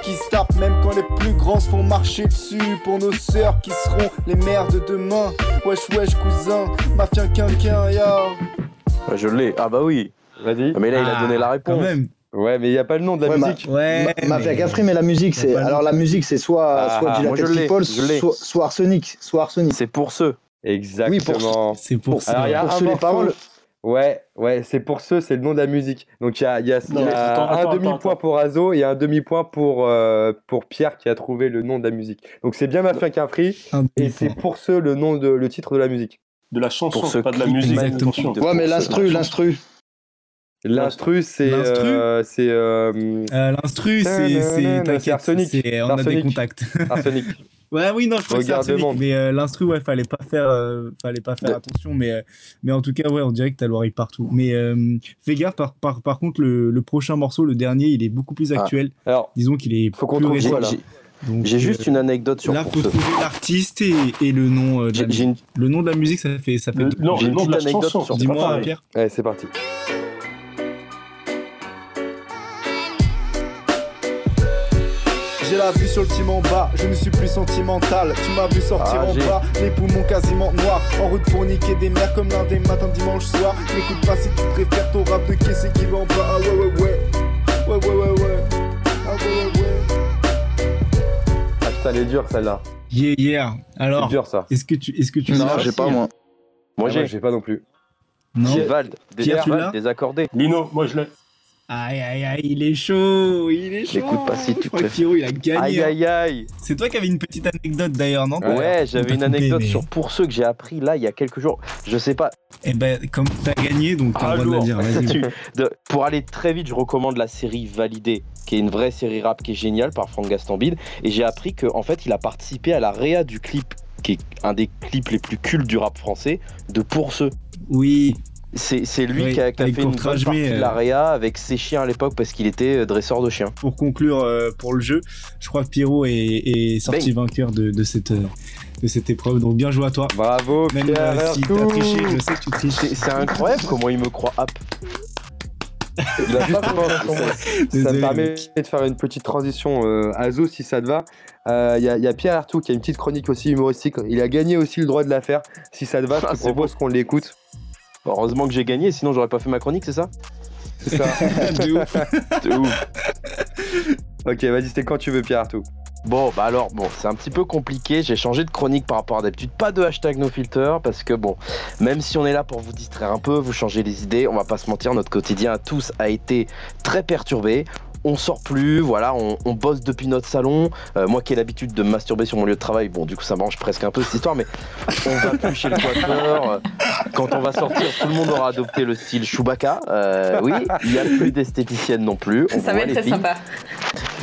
Qui se tapent même quand les plus grands se font marcher dessus. Pour nos sœurs qui seront les mères de demain. Wesh, wesh, cousin, mafia quinquin, ya. Ouais, Je l'ai. Ah bah oui. Vas-y. Ah, Mais là, il a Ah, donné la Quand réponse. même. Ouais, mais il n'y a pas le nom de la Ouais, musique. Ouais. Ma- Mafia mais- mais la musique, c'est. Alors la musique, c'est soit, Ah, soit ah, People, je l'ai. soit, soit Arsenic. Soit Arsenic. C'est pour ceux. Exactement. C'est pour ça. Alors, il y a Pour un ceux, les paroles. Ouais, ouais, c'est pour ceux, c'est le nom de la musique. Donc il y a, il y a- y attends, un demi-point pour Azo et un demi-point pour, euh, pour Pierre qui a trouvé le nom de la musique. Donc c'est bien Mafia qu'un free et c'est pour ceux le nom de le titre de la musique. De la chanson, Pour ce pas de la musique. exactement. attention. De- Ouais, mais l'instru, l'instru. L'instru c'est L'instru euh, c'est euh, Euh, L'instru, c'est. T'inquiète, on a des Arsenic. contacts. Arsenic. Ouais, oui, non, je crois que c'est mais euh, l'instru, ouais, fallait pas faire, euh, fallait pas faire attention, mais, euh, mais en tout cas, ouais, on dirait que t'as l'oreille partout. Mais euh, fais gaffe, par, par, par contre, le, le prochain morceau, le dernier, il est beaucoup plus Ah. actuel. Alors, Disons qu'il est Faut qu'on plus récent. J'ai Donc, j'ai juste euh, une anecdote sur Là, pour faut trouver l'artiste et, et le nom euh, de la une Le nom de la musique, ça fait, ça fait Le- non, J'ai le une nom de la petite anecdote chanson. Dis-moi. Pierre. ouais, c'est parti. J'ai la vue sur le team en bas, je ne suis plus sentimental. Tu m'as vu sortir Ah, en bas, les poumons quasiment noirs. En route pour niquer des mers comme lundi matin, dimanche soir. N'écoute pas si tu préfères ton rap de caissier qui va en bas. Ah ouais, ouais, ouais. Ouais, ouais, ouais, ouais. Ah ouais, ouais, ouais. Ah putain, elle est dure celle-là. Yeah, yeah. C'est Alors, dur ça. est-ce que tu, est-ce que tu Non, l'as j'ai pas moi. Moi, Ah, j'ai. j'ai pas non plus. Non. J'ai Vald. Pierre, tu Vald, l'as Désaccordé. Lino, moi je l'ai. Aïe, aïe, aïe, il est chaud, il est chaud. N'écoute pas si tu préfères. Pierrot, il a gagné. Aïe, hein. aïe, aïe. C'est toi qui avais une petite anecdote d'ailleurs, non? Ouais, j'avais une anecdote mais- sur pour ceux que j'ai appris là il y a quelques jours. Je sais pas. Eh ben, comme t'as gagné, donc t'as le droit de la dire. Vas-y. Tu- de- pour aller très vite, je recommande la série Validée, qui est une vraie série rap qui est géniale par Franck Gastambide. Et j'ai appris qu'en fait, il a participé à la réa du clip, qui est un des clips les plus cultes du rap français, de Pour ceux. Oui. C'est lui Oui, qui a, qui a fait une bonne partie de euh, l'AREA avec ses chiens à l'époque parce qu'il était euh, dresseur de chiens. Pour conclure euh, pour le jeu, je crois que Pierrot est, est sorti vainqueur de, de cette, euh, de cette épreuve. Donc bien joué à toi. Bravo, Même Pierre euh, si t'as triché, je sais que tu triches. C'est incroyable comment il me croit apte. Il a pas ça, me permet de faire une petite transition euh, à Zo si ça te va. Euh, Il y, a- y a Pierre Artout qui a une petite chronique aussi humoristique. Il a gagné aussi le droit de la faire. Si ça te va, je Ah, te c'est propose qu'on l'écoute. Heureusement que j'ai gagné, sinon j'aurais pas fait ma chronique, c'est ça C'est ça. De ouf. C'est ouf. ok, vas-y, c'était quand tu veux, Pierre Artout. Bon, bah alors, bon, c'est un petit peu compliqué. J'ai changé de chronique par rapport à d'habitude. Pas de hashtag NoFilter parce que, bon, même si on est là pour vous distraire un peu, vous changer les idées, on va pas se mentir, notre quotidien à tous a été très perturbé. On sort plus, voilà, on, on bosse depuis notre salon. Euh, moi qui ai l'habitude de me masturber sur mon lieu de travail, bon, du coup, ça mange presque un peu cette histoire, mais on va plus chez le coiffeur. Euh, Quand on va sortir, tout le monde aura adopté le style Chewbacca. Euh, oui, il n'y a plus d'esthéticienne non plus. On Ça va être les très filles. sympa.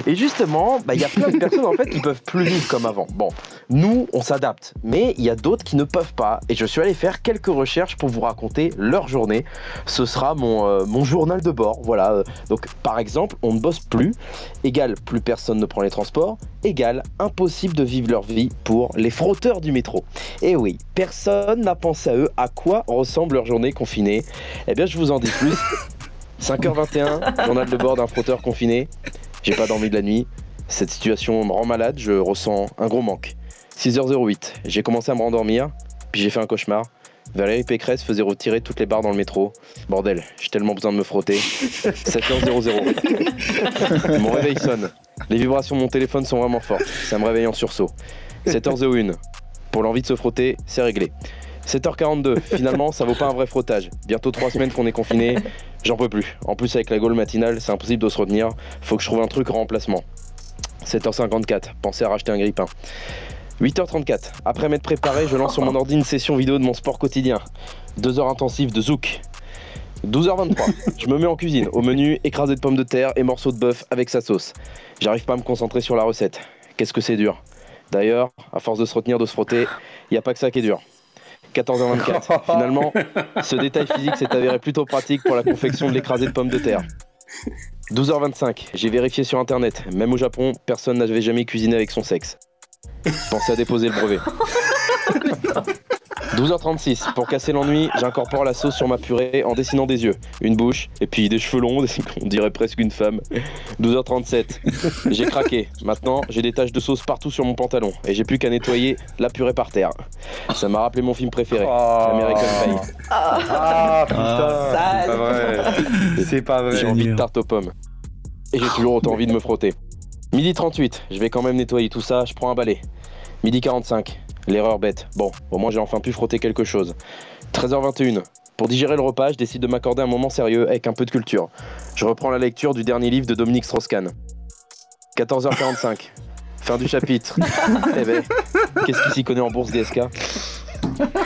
Et justement, bah, il y a plein de personnes en fait qui peuvent plus vivre comme avant. Bon, nous, on s'adapte, mais il y a d'autres qui ne peuvent pas. Et je suis allé faire quelques recherches pour vous raconter leur journée. Ce sera mon, euh, mon journal de bord. Voilà. Donc, par exemple, on ne bosse plus. Égal, plus personne ne prend les transports. Égal, impossible de vivre leur vie pour les frotteurs du métro. Et oui, personne n'a pensé à eux à quoi ressemble leur journée confinée. Eh bien, je vous en dis plus. 5h21, journal de bord d'un frotteur confiné. J'ai pas dormi de la nuit. Cette situation me rend malade, je ressens un gros manque. 6h08, j'ai commencé à me rendormir, puis j'ai fait un cauchemar. Valérie Pécresse faisait retirer toutes les barres dans le métro. Bordel, j'ai tellement besoin de me frotter. 7h00. Mon réveil sonne. Les vibrations de mon téléphone sont vraiment fortes. Ça me réveille en sursaut. 7h01. Pour l'envie de se frotter, c'est réglé. 7h42. Finalement, ça vaut pas un vrai frottage. Bientôt 3 semaines qu'on est confiné. J'en peux plus. En plus, avec la gaule matinale, c'est impossible de se retenir. Faut que je trouve un truc en remplacement. 7h54. Pensez à racheter un grippin. 8h34. Après m'être préparé, je lance sur mon ordi une session vidéo de mon sport quotidien. 2 heures intensives de zouk. 12h23. Je me mets en cuisine. Au menu, écrasé de pommes de terre et morceaux de bœuf avec sa sauce. J'arrive pas à me concentrer sur la recette. Qu'est-ce que c'est dur. D'ailleurs, à force de se retenir, de se frotter, il n'y a pas que ça qui est dur. 14h24. Finalement, ce détail physique s'est avéré plutôt pratique pour la confection de l'écrasé de pommes de terre. 12h25. J'ai vérifié sur internet. Même au Japon, personne n'avait jamais cuisiné avec son sexe. Pensez à déposer le brevet. 12h36. Pour casser l'ennui, j'incorpore la sauce sur ma purée en dessinant des yeux, une bouche et puis des cheveux longs, on dirait presque une femme. 12h37. J'ai craqué. Maintenant, j'ai des taches de sauce partout sur mon pantalon et j'ai plus qu'à nettoyer la purée par terre. Ça m'a rappelé mon film préféré, American Pie. Ah putain, Sale. c'est pas vrai. C'est pas J'ai vrai. envie de tarte aux pommes. Et j'ai toujours autant envie de me frotter. Midi 38, je vais quand même nettoyer tout ça, je prends un balai. Midi 45, l'erreur bête. Bon, au moins j'ai enfin pu frotter quelque chose. 13h21, pour digérer le repas, je décide de m'accorder un moment sérieux avec un peu de culture. Je reprends la lecture du dernier livre de Dominique Strauss-Kahn. 14h45, fin du chapitre. eh ben, qu'est-ce qui s'y connaît en bourse DSK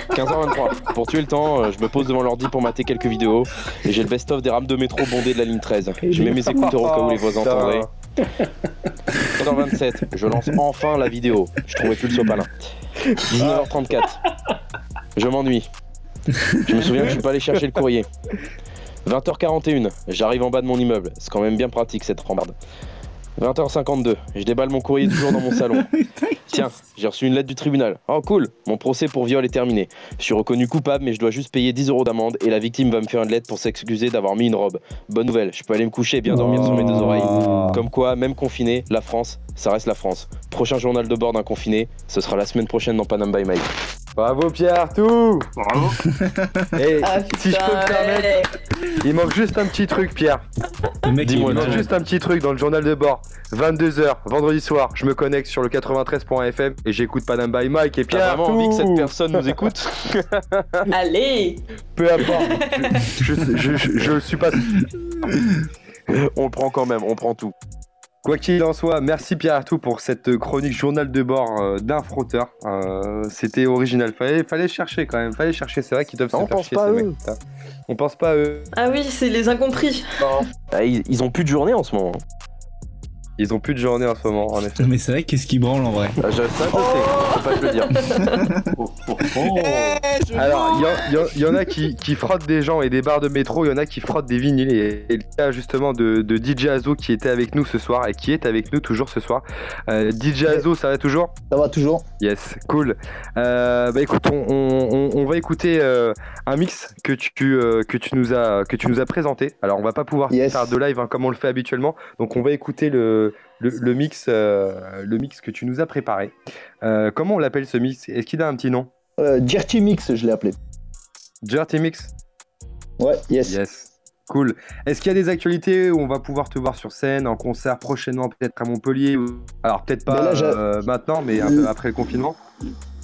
15h23. Pour tuer le temps, euh, je me pose devant l'ordi pour mater quelques vidéos et j'ai le best-of des rames de métro bondées de la ligne 13. Je mets mes écouteurs au cas où les voisins Putain. entendraient. 15h27. Je lance enfin la vidéo. Je trouvais plus le sopalin. 19h34. Je m'ennuie. Je me souviens que je suis pas allé chercher le courrier. 20h41. J'arrive en bas de mon immeuble. C'est quand même bien pratique cette rambarde. 20h52. Je déballe mon courrier toujours dans mon salon. Tiens, j'ai reçu une lettre du tribunal. Oh cool, mon procès pour viol est terminé. Je suis reconnu coupable, mais je dois juste payer 10 euros d'amende et la victime va me faire une lettre pour s'excuser d'avoir mis une robe. Bonne nouvelle, je peux aller me coucher et bien dormir sur mes deux oreilles. Oh. Comme quoi, même confiné, la France, ça reste la France. Prochain journal de bord d'un confiné, ce sera la semaine prochaine dans Panam by Mike. Bravo Pierre, tout Bravo. Et Ah si je peux me permettre, il manque juste un petit truc Pierre. Il manque juste un petit truc dans le journal de bord. 22h, vendredi soir, je me connecte sur le 93.fm et j'écoute Panam by Mike et T'as Pierre, vraiment envie que cette personne nous écoute Allez peu importe. je, je, je, je- je suis pas. On le prend quand même, on prend tout. Quoi qu'il en soit, merci Pierre Artout pour cette chronique journal de bord euh, d'un frotteur. Euh, C'était original. Fallait, fallait chercher quand même. Fallait chercher. C'est vrai qu'ils doivent se On faire pense chier, pas ces à eux. On pense pas à eux. Ah oui, c'est les incompris. Ah, ils, ils ont plus de journée en ce moment. Ils ont plus de journée en ce moment, en effet. Mais c'est vrai, qu'est-ce qui branle en vrai Ah, je- Ça, je sais, faut pas te le dire. Oh, oh, oh. je Alors, il y, en- y y a qui, qui frottent des gens et des barres de métro, il y en a qui frottent des vinyles. Et, et le cas justement de, de DJ Azo qui était avec nous ce soir et qui est avec nous toujours ce soir. Euh, DJ Azo, ça va toujours? Ça va toujours Yes, cool. Euh, bah écoute, on, on- on- on va écouter euh, un mix que tu, euh, que, tu nous as, que tu nous as présenté. Alors, on va pas pouvoir Yes. faire de live hein, comme on le fait habituellement. Donc, on va écouter le, le, le mix, euh, le mix que tu nous as préparé. Euh, comment on l'appelle ce mix? Est-ce qu'il a un petit nom? Euh, Dirty Mix, je l'ai appelé. Dirty Mix? Ouais, yes. Yes. Cool. Est-ce qu'il y a des actualités où on va pouvoir te voir sur scène, en concert prochainement, peut-être à Montpellier ou... Alors peut-être pas Mais là, j'ai- euh, maintenant, mais un peu après le confinement?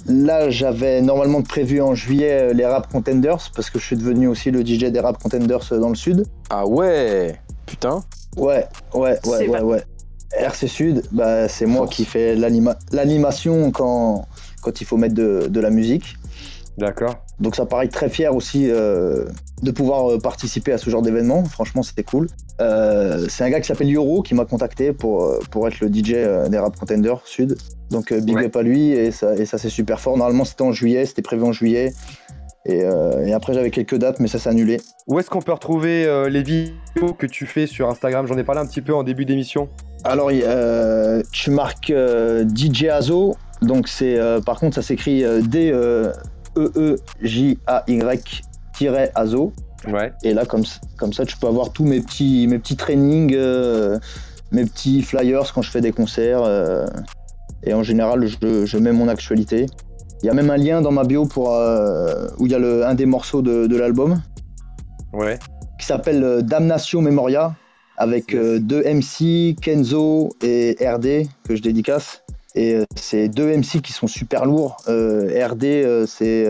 Là, j'avais normalement prévu en juillet les Rap Contenders parce que je suis devenu aussi le DJ des Rap Contenders dans le sud. Ah ouais Putain. Ouais, ouais, ouais, ouais. RC Sud, bah, c'est moi qui fais l'anima- l'animation quand, quand il faut mettre de, de la musique. D'accord. Donc ça paraît très fier aussi euh, de pouvoir euh, participer à ce genre d'événement. Franchement, c'était cool. Euh, c'est un gars qui s'appelle Yoro qui m'a contacté pour, pour être le DJ des Rap Contenders Sud. Donc big Ouais. up à lui et ça, et ça c'est super fort. Normalement c'était en juillet, c'était prévu en juillet. Et, euh, et après j'avais quelques dates mais ça s'est annulé. Où est-ce qu'on peut retrouver euh, les vidéos que tu fais sur Instagram? J'en ai parlé un petit peu en début d'émission. Alors euh, tu marques DJ Azo. Donc c'est par contre ça s'écrit euh, D E. Ouais. Et là, comme, comme ça, tu peux avoir tous mes petits, mes petits trainings, mes petits flyers quand je fais des concerts. et en général, je, je mets mon actualité. Il y a même un lien dans ma bio pour, euh, où il y a le, un des morceaux de, de l'album Ouais. qui s'appelle euh, Damnation Memoria avec euh, deux MC, Kenzo et RD que je dédicace. Et euh, c'est deux MC qui sont super lourds. RD c'est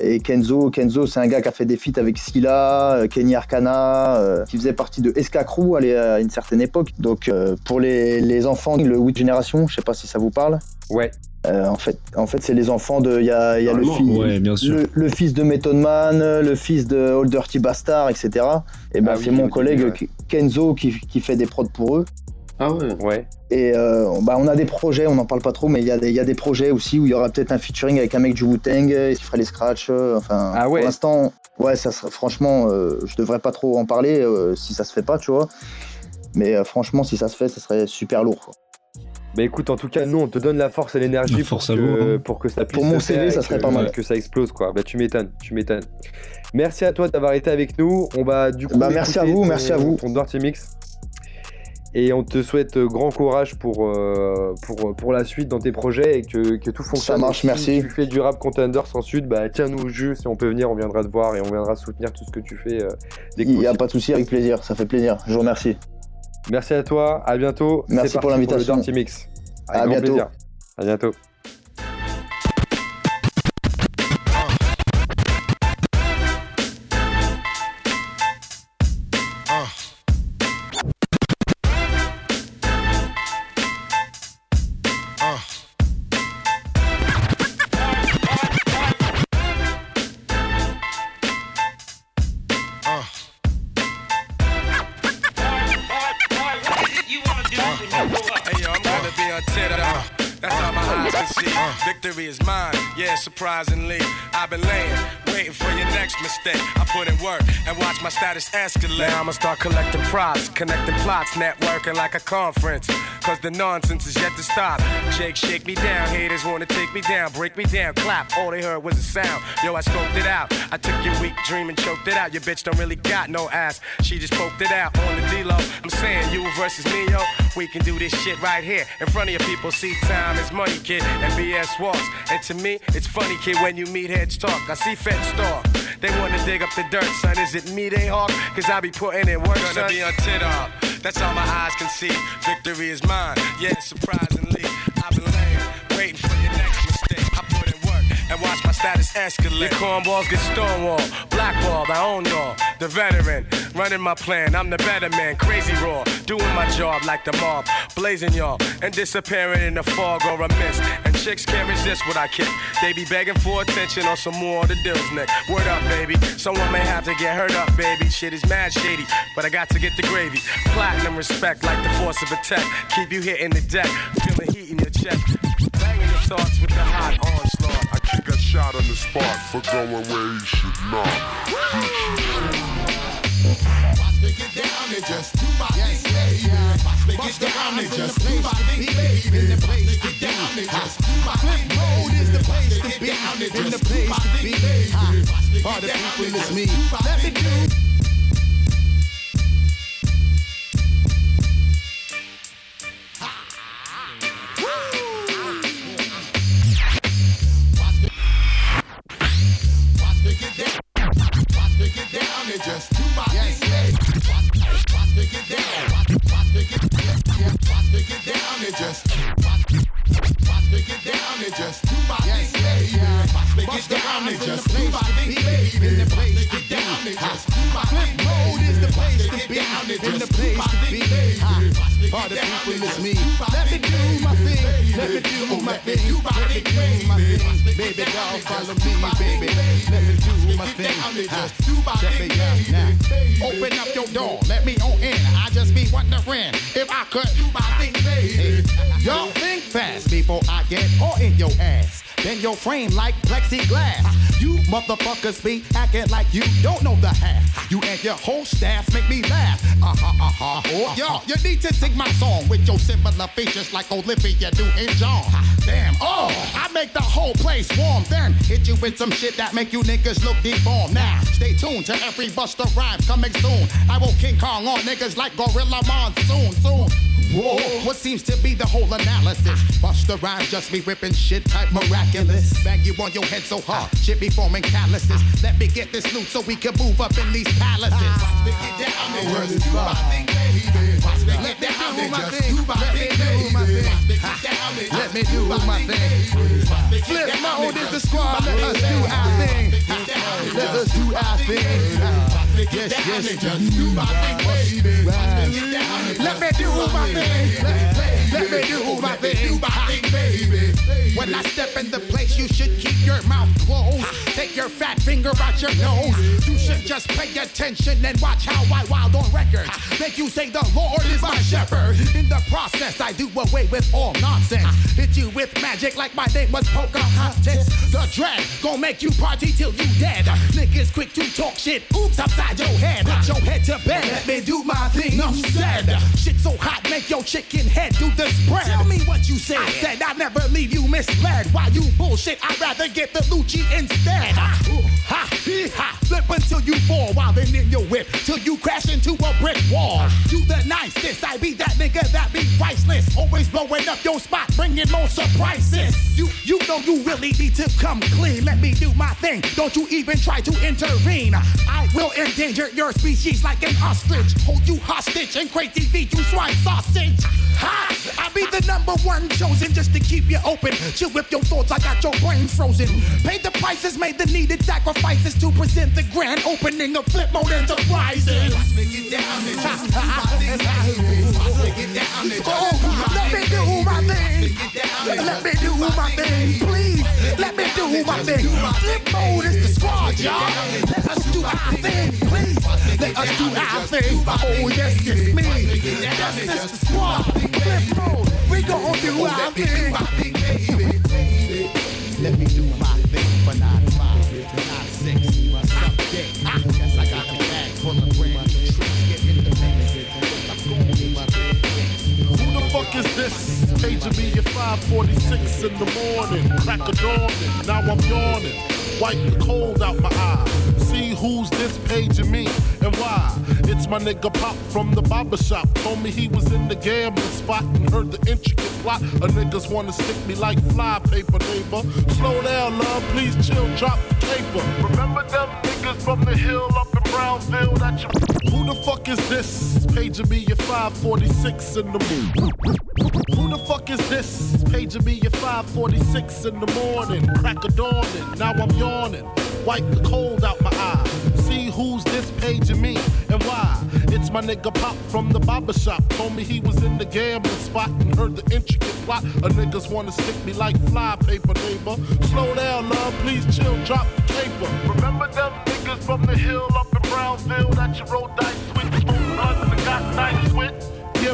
et Kenzo. Kenzo c'est un gars qui a fait des feats avec Scylla, Kenny Arcana, qui faisait partie de SK Crew à une certaine époque. Donc pour les, les enfants, le 8 génération, je sais pas si ça vous parle. Ouais. Euh, en fait, en fait c'est les enfants de. Il y a, il y a le, fils, Ouais, bien sûr. le, le fils de Method Man, le fils de Old Dirty Bastard, etc. Et ben Ah oui, c'est mon collègue ouais. Kenzo qui, qui fait des prods pour eux. Ah ouais. Ouais. Et euh, bah, on a des projets, on n'en parle pas trop, mais il y, a des- il y a des projets aussi où il y aura peut-être un featuring avec un mec du Wu-Tang euh, qui ferait les scratchs. euh, enfin, Ah ouais. pour l'instant, ouais, ça serait, franchement, euh, je devrais pas trop en parler euh, si ça se fait pas, tu vois. Mais euh, franchement, si ça se fait, ça serait super lourd. quoi. Bah écoute, en tout cas, nous, on te donne la force et l'énergie pour, que- hein. pour que ça puisse Pour mon CV, ça serait que- pas mal. Que ça explose, quoi. Bah tu m'étonnes, tu m'étonnes. Merci à toi d'avoir été avec nous. On va du coup. Bah, merci à vous, ton- merci à vous. Ton Dirty Mix. Et on te souhaite euh, grand courage pour, euh, pour, pour la suite dans tes projets et que, que tout fonctionne. marche, Si merci. tu fais du rap contender sans sud, bah tiens-nous au jus. Si on peut venir, on viendra te voir et on viendra soutenir tout ce que tu fais. euh, dès que Il n'y a pas de souci, avec plaisir, ça fait plaisir. Je vous remercie. Merci à toi, à bientôt. Merci pour l'invitation. Mix. Avec À grand bientôt. plaisir. À bientôt. Escalate. Now I'ma start collecting props, connecting plots, networking like a conference. Cause the nonsense is yet to stop. Jake, shake me down. Haters wanna take me down, break me down, clap. All they heard was a sound. Yo, I scoped it out. I took your weak dream and choked it out. Your bitch don't really got no ass. She just poked it out on the D-Lo. I'm saying you versus me, yo. We can do this shit right here. In front of your people, see time is money, kid. And BS walks. And to me, it's funny, kid, when you meet heads talk. I see feds talk. They wanna dig up the dirt, son. Is it me they hawk? Cause I be putting in work, Gonna be on tit up. That's all my eyes can see. Victory is mine. Yeah, surprisingly. And watch my status escalate. Your cornballs get stonewalled, blackballed. I own y'all. The veteran, running my plan. I'm the better man, crazy raw, doing my job like the mob, blazing y'all and disappearing in the fog or a mist. And chicks can't resist what I kick. They be begging for attention on some more of the deals, Nick. Word up, baby. Someone may have to get hurt up, baby. Shit is mad shady, but I got to get the gravy. Platinum respect like the force of a tech. Keep you hitting the deck, feeling heat in your chest. Banging your thoughts with the hot onslaught. I kick a shot on the spot for going where he should not. Watch me get down and just do my thing, baby. Watch me get down and just do my thing, baby. In the place to get down and just do my thing. Mode is the place to be. In the place to be. All the people is me. Let me do. Watch friend. If I cut you your frame like plexiglass. You motherfuckers be acting like you don't know the half. You and your whole staff make me laugh. Uh huh, uh huh. Oh, yo, you need to sing my song with your similar features like Olivia do in John. Damn, oh, I make the whole place warm. Then hit you with some shit that make you niggas look deformed. Now, stay tuned to every Buster Rhymes coming soon. I will King Kong on niggas like Gorilla Monsoon. Soon. Whoa, what seems to be the whole analysis? Buster Rhymes just be ripping shit type miraculous. Bang you on your head so hard, shit be forming calluses. Let me get this loot so we can move up in these palaces. Ah. Watch me get down and just do my thing, baby. Watch me get down and just do my thing, baby. Let me do my thing. Flip mode is the squad. Let us do our thing. Let us do our thing. Yes, yes, just do my thing. Let me do my thing. Let me do my thing, baby. When I step in the place, you should keep your mouth closed. Take your fat finger out your nose. You should just pay attention and watch how I wild on records. Make you say the Lord is my shepherd. In the process, I do away with all nonsense. Hit you with magic like my name was Pocahontas. The dread gon' make you party till you dead. Niggas quick to talk shit. Oops, upside your head. Put your head to bed. Let me do my thing. Enough said. Shit so hot, make your chicken head do the spread. Tell me what you said. I said I never leave you misled. Why you bullshit, I'd rather get the Lucci instead. Ha, ha, hee, ha. Flip until you fall while then in your whip. Till you crash into a brick wall. You the nicest. I be that nigga that be priceless. Always blowing up your spot, bringing more surprises. You, you know you really need to come clean. Let me do my thing. Don't you even try to intervene. I will endanger your species like an ostrich. Hold you hostage and crazy feed you swine sausage. Ha! I be the number one chosen just to keep you open. Chill with your thoughts, I got your brain frozen. Paid the prices, made the needed sacrifices to present the grand opening of Flip Mode Enterprises. Oh, let me do my thing. Let me do my thing, please. Let me do my thing. Flip Mode is the squad, y'all. Let us do our thing, please. Let us do our thing. Oh, yes, it's me. Yes, it's the squad. Flip Mode. We gon' do our thing. Let me do my thing for 9 to Fuck is this? Paging me at 546 in the morning. Crack of dawning, now I'm yawning. Wipe the cold out my eye. See who's this paging me and why. It's my nigga Pop from the barber shop. Told me he was in the gambling spot and heard the intricate plot. A niggas wanna stick me like fly paper, neighbor. Slow down, love, please chill, drop the paper. Remember them niggas from the hill up in Brownville that you. Who the fuck is this? Paging me at 546 in the moon. Who the fuck is this? Paging me at 546 in the morning. Crack of dawning, now I'm yawning. Wipe the cold out my eye. See who's this paging me and why. It's my nigga Pop from the barber shop. Told me he was in the gambling spot and heard the intricate plot. A niggas wanna stick me like fly paper, neighbor. Slow down, love, please chill, drop the paper. Remember them niggas from the hill up in Brownville that you roll dice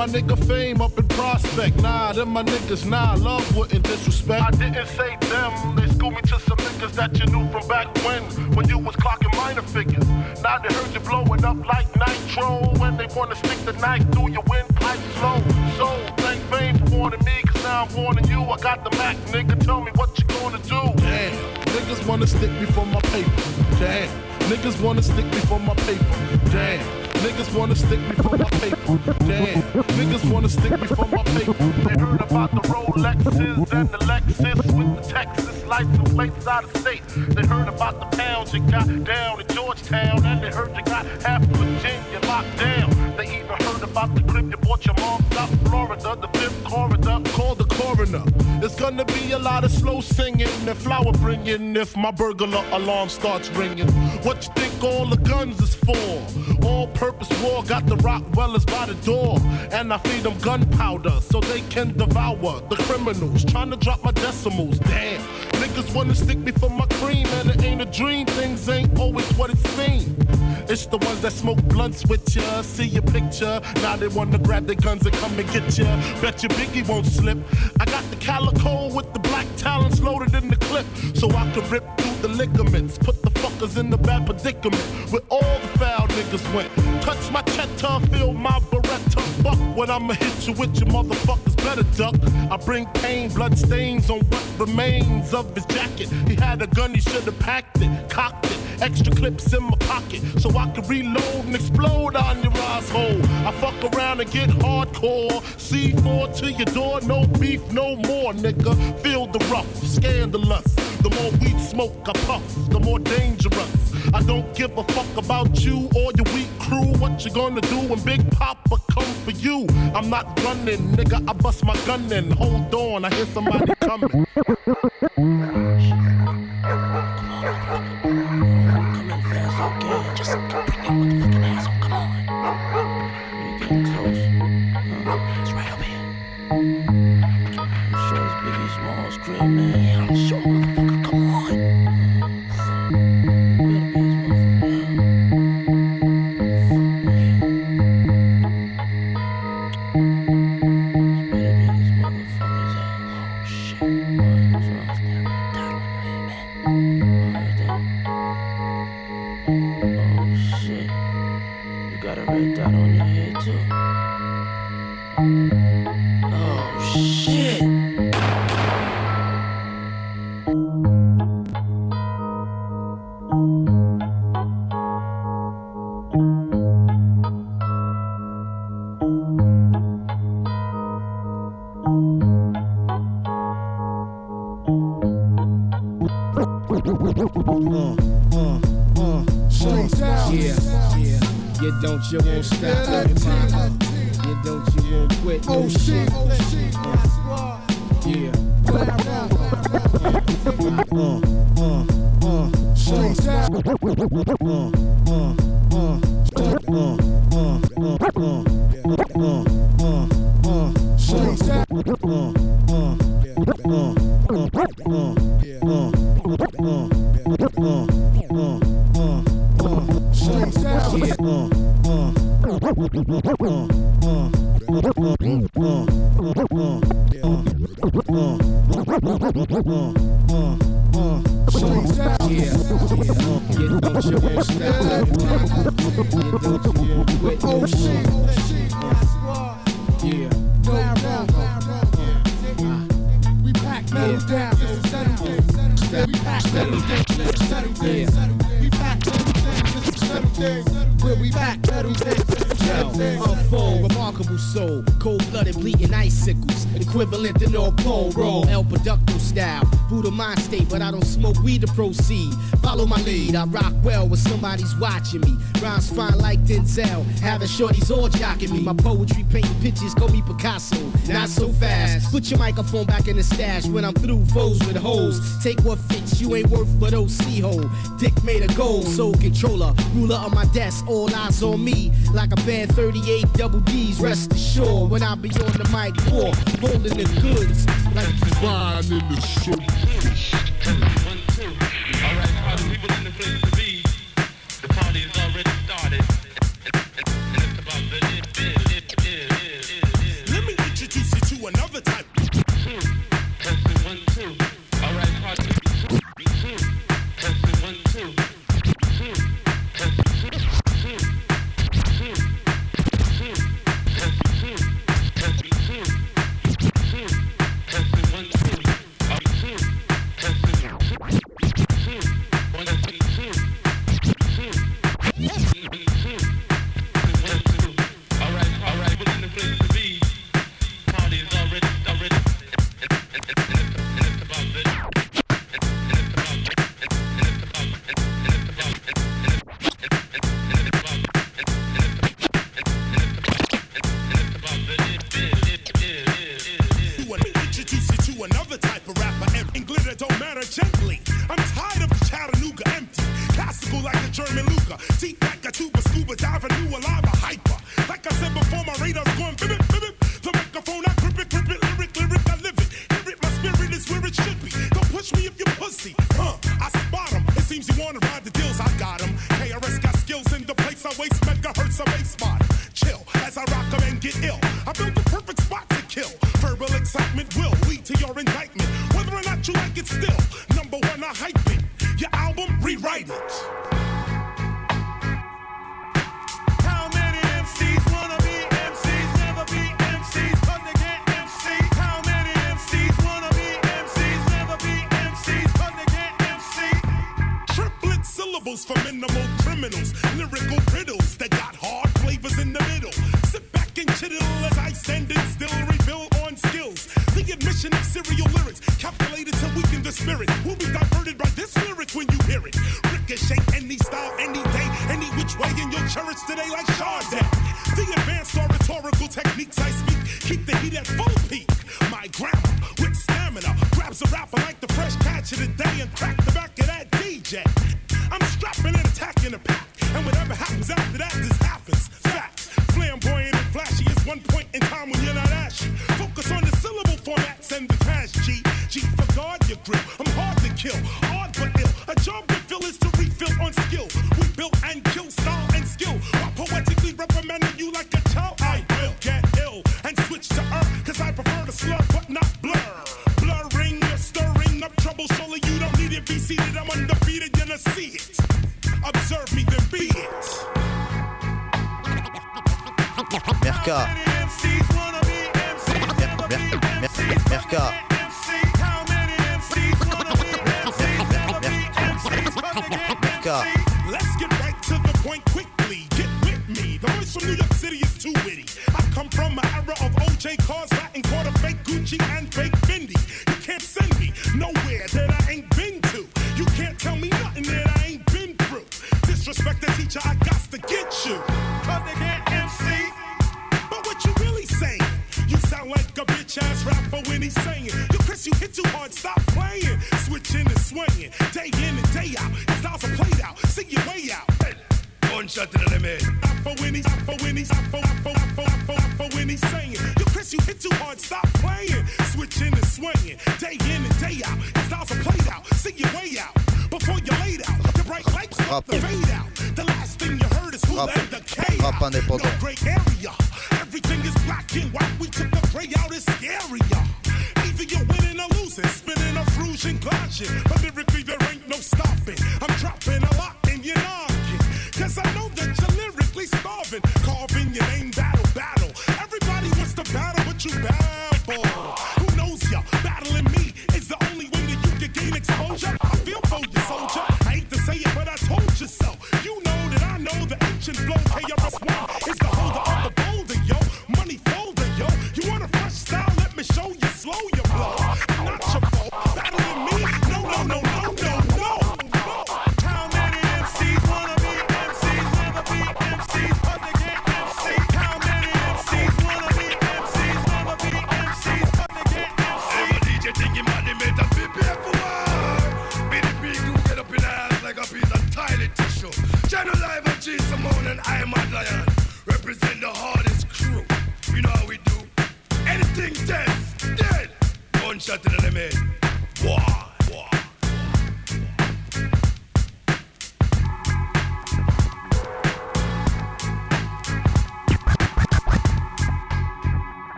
my nigga fame up in prospect. Nah, them my niggas, nah, love wouldn't disrespect. I didn't say them, they schooled me to some niggas that you knew from back when, when you was clocking minor figures. Now they heard you blowing up like nitro, when they wanna stick the knife through your windpipe slow. So, thank fame for warning me, cause now I'm warning you. I got the Mac, nigga, tell me what you gonna do. Damn, niggas wanna stick me for my paper. Damn, niggas wanna stick me for my paper. Damn. Niggas wanna stick me for my paper. Damn. Niggas wanna stick me for my paper. They heard about the Rolexes and the Lexus with the Texas license plates out of state. They heard about the pounds you got down in Georgetown. And they heard you got half Virginia locked down. They even heard about the crib you bought your mom out Florida. The fifth corridor. There's gonna be a lot of slow singing and flower bringing if my burglar alarm starts ringing. What you think all the guns is for? All purpose war got the Rockwellers by the door. And I feed them gunpowder so they can devour the criminals. Trying to drop my decimals. Damn. Niggas wanna stick me for my cream, and it ain't a dream. Things ain't always what it seems. It's the ones that smoke blunts with ya, see your picture. Now they wanna grab their guns and come and get ya. Bet your Biggie won't slip. I got the calico with the black talons loaded in the clip, so I can rip through the ligaments. Put the fuckers in the bad predicament where all the foul niggas went. Touch my cheddar, feel my beretta. Fuck when I'ma hit you with your motherfuckers better duck. I bring pain, blood stains on what remains of his jacket. He had a gun, he should've packed it, cocked it. Extra clips in my pocket so I can reload and explode on your asshole. I fuck around and get hardcore. C4 to your door, no beef, no more, nigga. Feel the rough, scandalous. The more weed smoke I puff, the more dangerous. I don't give a fuck about you or your weak crew. What you gonna do when Big Papa come for you? I'm not running, nigga. I bust my gun and Hold on, I hear somebody coming. We pack. We pack we back. Unfold, remarkable soul, cold-blooded, bleeding icicles, equivalent to no pole roll, El Producto style, Buddha mind state, but I don't smoke weed to proceed. Follow my lead, I rock well when somebody's watching me. Rhymes fine like Denzel, having shorties all jocking me. My poetry painting pictures, call me Picasso, not so fast. Put your microphone back in the stash when I'm through foes with hoes. Take what fits, you ain't worth but OC hole. Dick made of gold, soul controller, ruler of my desk, all eyes on me. Like a band 38 double D's, rest assured when I be on the mic, war, rolling the goods. Like Fine in the shit. get ill. I built the perfect spot spirit will be diverted by this lyric when you hear it. Ricochet any style, any day, any which way, and you'll cherish today like Sade. swinging. Day in and day out. It's also played out. See your way out. One shot to the limit. For Winnie, for Winnie, for, for, for, Winnie Chris, you hit too hard, stop playing. Switching and swinging. Day in and day out. It's also played out. See your way out. Before you laid out. The bright lights, the fade out. The last thing you heard is who led the. No great area. Everything is black and white. We took the gray out, it's scarier. Either you're winning or losing, spinning a fusion, clashing. But lyrically, there ain't no stopping. I'm dropping a lot in your noggin. Cause I know that you're lyrically starving, carving your name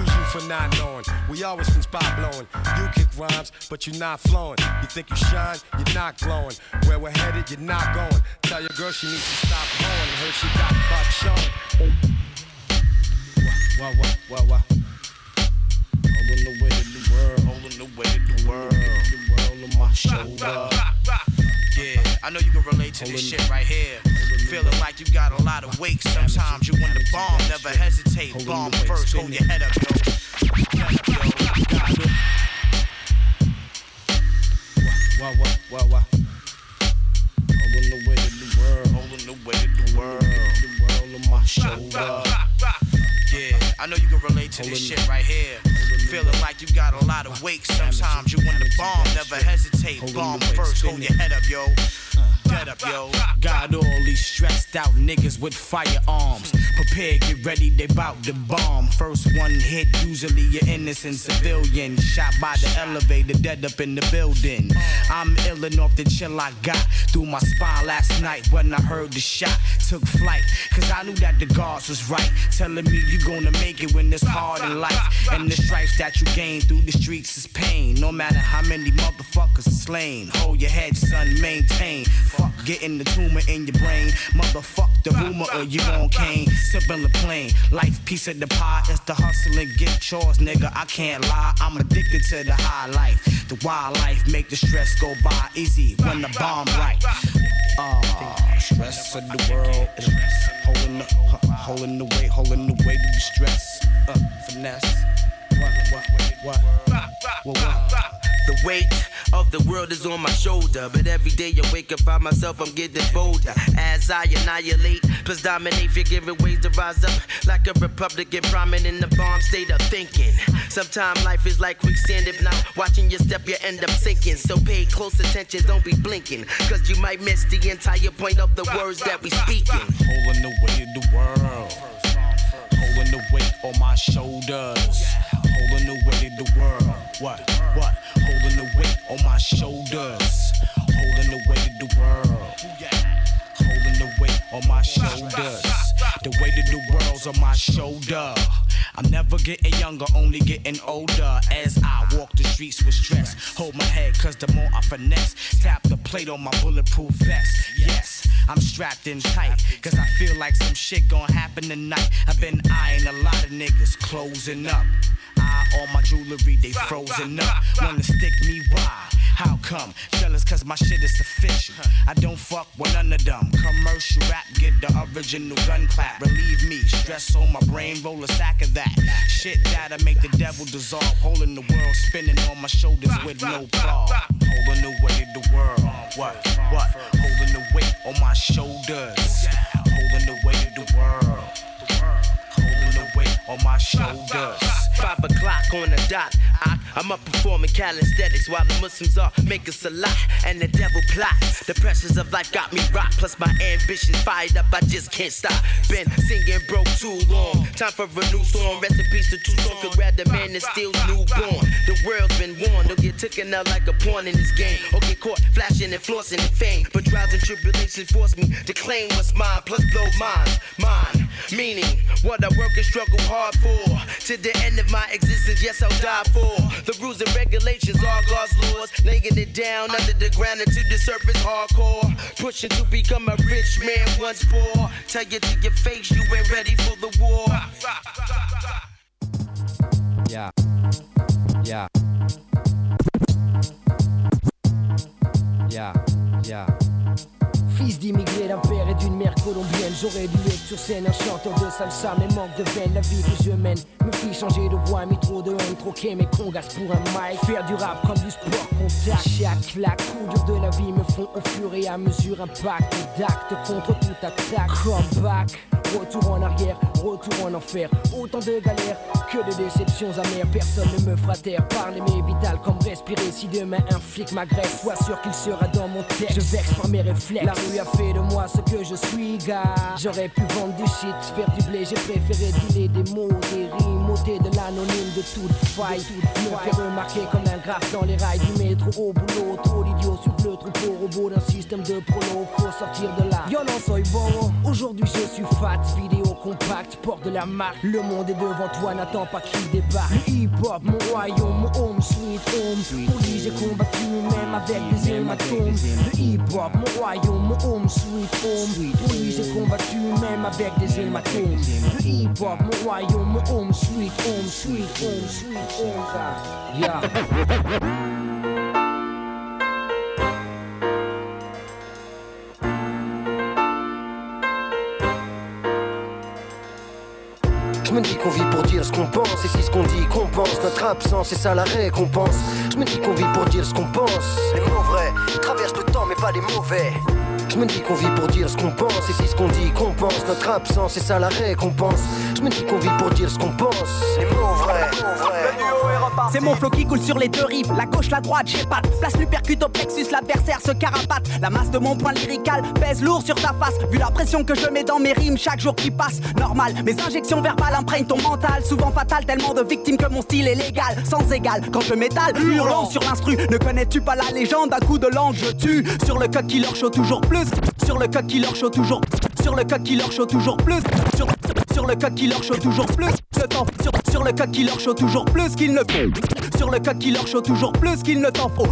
excuse you for not knowing. We always been spot blowing. You kick rhymes, but you're not flowing. You think you shine, you're not glowing. Where we're headed, you're not going. Tell your girl she needs to stop blowing. Heard she got butt showing. Wah, wah, wah, wah, wah. Holding the way of the world, holding the way of the world, the world on my shoulder. Yeah, I know you can relate to this shit right here. Feeling like you got a lot of weight. Sometimes you want to bomb, never hesitate. Bomb first, hold your head up, yo. Head up, yo. Got it. What, what, what, what? Holding the weight of the world, holding the weight of the world, the world on my shoulder. Yeah, I know you can relate to this shit right here. Feeling like you got a lot of weight. Sometimes you want to bomb, never hesitate. Bomb first, hold your head up, yo. Uh. Head up, yo. Got all these stressed out niggas with firearms. Prepare, get ready, they bout to bomb. First one hit, usually you're innocent civilian. Shot by the elevator, dead up in the building. Uh. I'm illin' off the chill I got through my spine last night when I heard the shot. Took flight, cause I knew that the guards was right. Telling me you gonna make it when it's hard in life. And the stripes that you gain through the streets is pain. No matter how many motherfuckers are slain. Hold your head, son, maintain. Fuck getting the tumor in your brain. Motherfuck the rumor or you gon' cane. Sipping the plane. Life piece of the pie is the hustle and get chores, nigga. I can't lie. I'm addicted to the high life. The wild life make the stress go by easy when the bomb right. Uh, stress of the world. Holding the, holding the weight, holding the weight of the stress. Uh, finesse. What, what? The weight of the world is on my shoulder. But every day I wake up, find myself, I'm getting bolder. As I annihilate, plus dominate, figuring ways to rise up. Like a Republican, prominent in the bomb state of thinking. Sometimes life is like quicksand. If not watching your step, you end up sinking. So pay close attention, don't be blinking. Cause you might miss the entire point of the words that we speaking. Holding the weight of the world. On my shoulders. Holding the weight of the world. What? What? Holding the weight on my shoulders. Holding the weight of the world. Holding the weight on my shoulders. The weight of the world's on my shoulder. I'm never getting younger, only getting older as I walk the streets with stress. Hold my head, cause the more I finesse, tap the plate on my bulletproof vest. Yes, I'm strapped in tight, cause I feel like some shit gon' happen tonight. I've been eyeing a lot of niggas closing up. Eye on my jewelry, they frozen up. Wanna stick me, why? How come? Jealous cause my shit is official. I don't fuck with none of them. Commercial rap, get the original gun clap. Relieve me, stress on my brain, roll a sack of that. Shit that'll make the devil dissolve. Holding the world spinning on my shoulders with no claw. Holding the weight of the world. What? What? On my shoulders. Holding the weight of the world. Holding the weight on my shoulders. Five o'clock on the dot. I, I'm up performing calisthenics while the Muslims are making salah and the devil plots. The pressures of life got me rocked, plus my ambitions fired up. I just can't stop. Been singing broke too long. Time for a new song. Rest in peace to Tucson. Could grab the man that's still newborn. The world's been warned. Don't get taken out like a pawn in this game. Or get caught flashing and flossing in fame. But trials and tribulations force me to claim what's mine, plus blow mine. Mine. Meaning what I work and struggle hard for. To the end of my existence, yes, I'll die for. The rules and regulations, all God's laws. Laying it down under the ground to the surface hardcore. Pushing to become a rich man once more. Tell you to your face, you ain't ready for the war. Yeah. Yeah. Yeah. Yeah. Fils d'immigrés d'un père et d'une mère colombienne, j'aurais dû être sur scène un chanteur de salsa, mais manque de veine, la vie que je mène me fit changer de voix, mis trop de haine, troquer mes congas pour un mic, faire du rap comme du sport contact. Chaque claque, coup dur de la vie me font au fur et à mesure impact d'actes contre toute attaque. Comeback. Retour en arrière, retour en enfer. Autant de galères que de déceptions amères. Personne ne me fera taire. Parler mais vital comme respirer. Si demain un flic m'agresse, sois sûr qu'il sera dans mon texte. Je vexe par mes réflexes. La rue a fait de moi ce que je suis, gars. J'aurais pu vendre du shit, faire du blé. J'ai préféré dealer des mots, des rimes, ôter de l'anonyme de toute faille. Me faire remarquer comme un graphe dans les rails du métro au boulot. Trop d'idiot sur le troupeau robot d'un système de prolo. Faut sortir de là. Yo non soy bon. Aujourd'hui je suis fat vidéo compact, porte de la marque. Le monde est devant toi, n'attends pas qu'il débarque. Hip-hop, mon royaume, mon home, sweet home. Pour lui, j'ai combattu même avec des hématomes. Le hip-hop, mon royaume, mon home, sweet home. Pour lui, j'ai combattu même avec des hématomes. Le hip-hop, mon royaume, mon home, sweet home, sweet home, sweet home. Yeah. Me dis qu'on vit pour dire ce qu'on pense, et si ce qu'on dit compense notre absence, c'est ça la récompense. Je me dis qu'on vit pour dire ce qu'on pense. Les mots vrais traversent le temps, mais pas les mauvais. Je me dis qu'on vit pour dire ce qu'on pense, et si ce qu'on dit compense notre absence, c'est ça la récompense. Je me dis qu'on vit pour dire ce qu'on pense. Les mots vrais. C'est mon flow qui coule sur les deux rives, la gauche, la droite, j'ai pas. Place l'uppercut au plexus, l'adversaire se carapate. La masse de mon point lyrical pèse lourd sur ta face. Vu la pression que je mets dans mes rimes chaque jour qui passe, normal. Mes injections verbales imprègnent ton mental, souvent fatal, tellement de victimes que mon style est légal, sans égal. Quand je m'étale, hurlant sur l'instru, ne connais-tu pas la légende? Un coup de langue, je tue. Sur le code qui leur chaud toujours plus. Sur le code qui leur chaud toujours. Sur le code qui leur chaud toujours plus. Sur, sur le code qui leur chaud toujours plus. Le temps sur, sur le code qui leur chaud toujours plus qu'il ne faut. Sur le code qui leur chaud toujours plus qu'il ne t'en faut.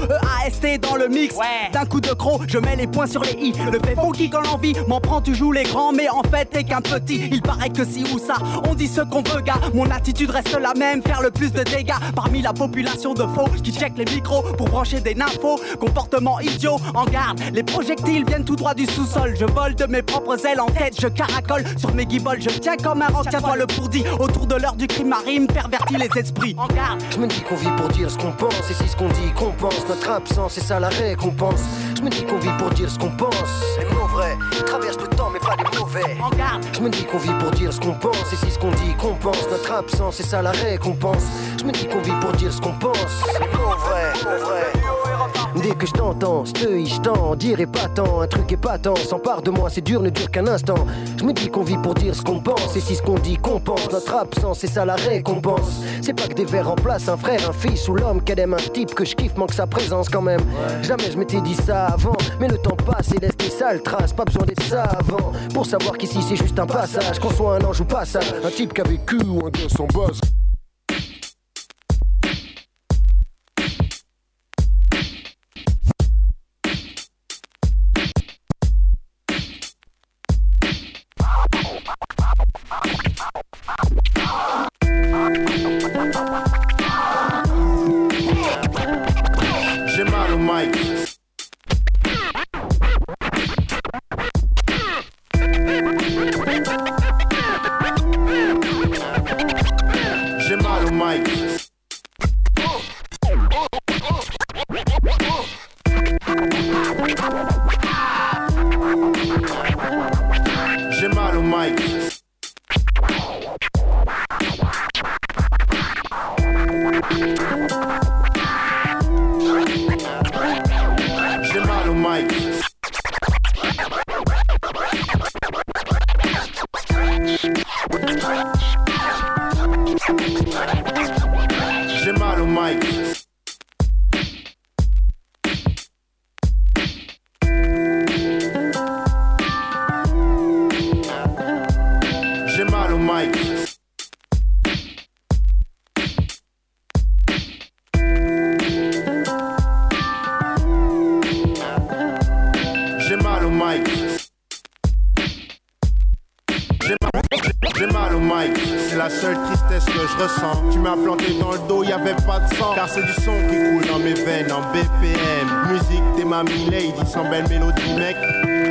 EAST dans le mix. D'un coup de croc, je mets les points sur les i. Le fait funky quand l'envie m'en prend, tu joues les grands, mais en fait t'es qu'un petit. Il paraît que si ou ça, on dit ce qu'on veut, gars. Mon attitude reste la même, faire le plus de dégâts parmi la population de faux qui check les micros pour brancher des nymphos. Comportement idiot, en garde. Les projectiles viennent tout droit du sous-sol. Je vole de mes propres ailes en tête, je caracole sur mes guibolles. Je tiens comme un roc, tiens-toi le pourdi. Autour de l'heure du crime marine, pervertit les esprits. En garde. Je me dis qu'on vit pour dire ce qu'on pense, et si ce qu'on dit compense notre absence, c'est ça la récompense. Je me dis qu'on vit pour dire ce qu'on pense. Les mots vrais traversent le temps, mais pas les mauvais. En garde. Je me dis qu'on vit pour dire ce qu'on pense, et si ce qu'on dit compense notre absence, c'est ça la récompense. Je me dis qu'on vit pour dire ce qu'on pense. Les mots vrais, mots vrais. Dès que je t'entends, steuille, je t'en dirai pas tant, un truc épatant, s'empare de moi, c'est dur, ne dure qu'un instant. Je me dis qu'on vit pour dire ce qu'on pense, et si ce qu'on dit compense notre absence, c'est ça la récompense. C'est pas que des vers remplacent un frère, un fils ou l'homme qu'elle aime, un type que je kiffe, manque sa présence quand même. Jamais je m'étais dit ça avant, mais le temps passe et laisse des sales traces, pas besoin d'être savant. Pour savoir qu'ici c'est juste un passage, qu'on soit un ange ou pas ça, un type qui a vécu ou un gars sans base. Mic. Sans belle mélodie, mec.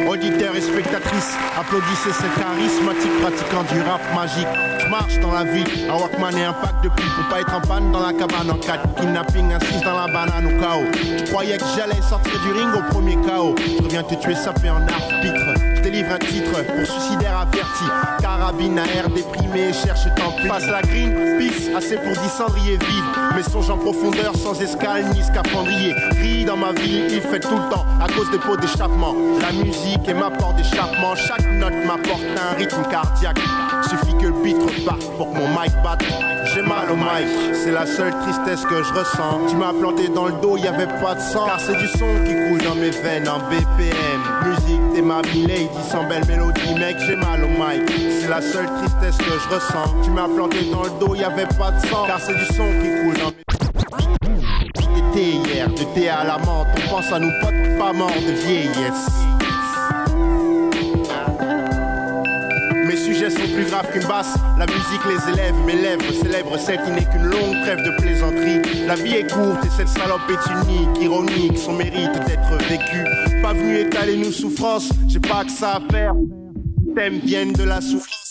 Auditeurs et spectatrices, applaudissez ce charismatique pratiquant du rap magique. Je marche dans la vie, un Walkman et un pack de pipes pour pas être en panne dans la cabane en 4 Kidnapping, assise dans la banane au chaos. Je croyais que j'allais sortir du ring au premier chaos. Je reviens te tuer sapé en arbitre. Délivre un titre pour suicidaire averti. Carabine à air déprimé, cherche tant. Passe la green, peace, assez pour 10 cendriers vides. Mes songes en profondeur, sans escale ni scaphandrier. Ris dans ma vie, il fait tout le temps à cause des pots d'échappement. La musique est ma porte d'échappement. Chaque note m'apporte un rythme cardiaque. Suffit que le beat reparte pour que mon mic batte. J'ai mal au mic, c'est la seule tristesse que je ressens. Tu m'as planté dans le dos, y avait pas de sang. Car c'est du son qui coule dans mes veines en BPM. Musique, t'es ma lady, sans belle mélodie, mec, j'ai mal au mic. C'est la seule tristesse que je ressens. Tu m'as planté dans le dos, y avait pas de sang. Car c'est du son qui coule dans mes T'étais hier, de à la menthe, on pense à nos potes pas morts de vieillesse. Plus graves qu'une basse. La musique les élève, mes lèvres célèbrent celle qui n'est qu'une longue trêve de plaisanterie. La vie est courte et cette salope est unique, ironique, son mérite d'être vécu. Pas venu étaler nos souffrances, j'ai pas que ça à faire. Thèmes viennent de la souffrance.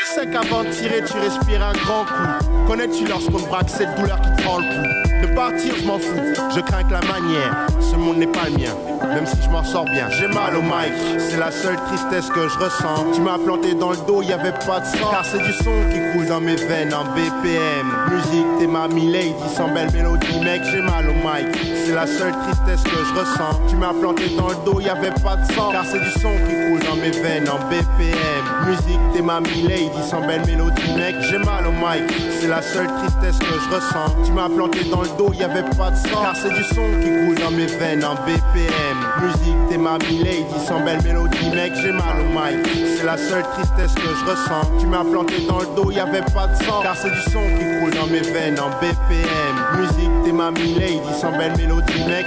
Je sais qu'avant de tirer, tu respires un grand coup. Connais-tu lorsqu'on braque cette douleur qui te prend le pouls De partir, je m'en fous, je crains que la manière. Ce monde n'est pas le mien, même si je m'en sors bien. J'ai mal au mic, c'est la seule tristesse que je ressens. Tu m'as planté dans le dos, y avait pas de sang. Car c'est du son qui coule dans mes veines en BPM. Musique, t'es ma lady sans belle mélodie, mec, j'ai mal au mic. C'est la seule tristesse que je ressens. Tu m'as planté dans le dos, y avait pas de sang. Car c'est du son qui coule dans mes veines en BPM. Musique, t'es ma lady sans belle mélodie, mec, j'ai mal au mic. C'est la seule tristesse que je ressens. Tu m'as planté dans le dos, y avait pas de sang. Car c'est du son qui coule dans mes veines en BPM. Musique, t'es ma lady sans belle mélodie, mec, j'ai mal au mic. C'est la seule tristesse que je ressens. Tu m'as planté dans le dos, y avait pas de sang. Car c'est du son qui coule dans mes veines en BPM. Musique, t'es ma lady sans belle mélodie, mec.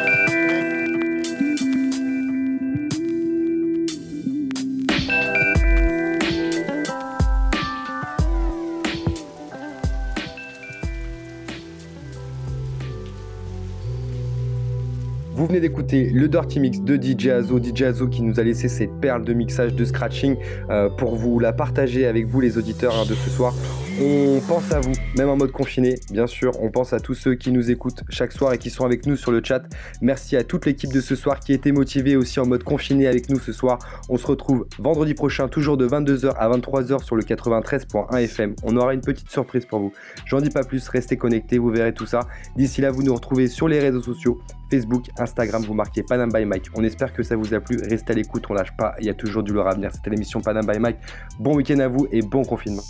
Venez d'écouter le Dirty Mix de DJ Azo, DJ Azo qui nous a laissé cette perle de mixage, de scratching euh, pour vous la partager avec vous les auditeurs hein, de ce soir. On pense à vous, même en mode confiné, bien sûr. On pense à tous ceux qui nous écoutent chaque soir et qui sont avec nous sur le chat. Merci à toute l'équipe de ce soir qui était motivée aussi en mode confiné avec nous ce soir. On se retrouve vendredi prochain, toujours de 22h à 23h sur le 93.1 FM. On aura une petite surprise pour vous. J'en dis pas plus, restez connectés, vous verrez tout ça. D'ici là, vous nous retrouvez sur les réseaux sociaux, Facebook, Instagram, vous marquez Panam by Mike. On espère que ça vous a plu. Restez à l'écoute, on lâche pas. Il y a toujours du lourd à venir. C'était l'émission Panam by Mike. Bon week-end à vous et bon confinement.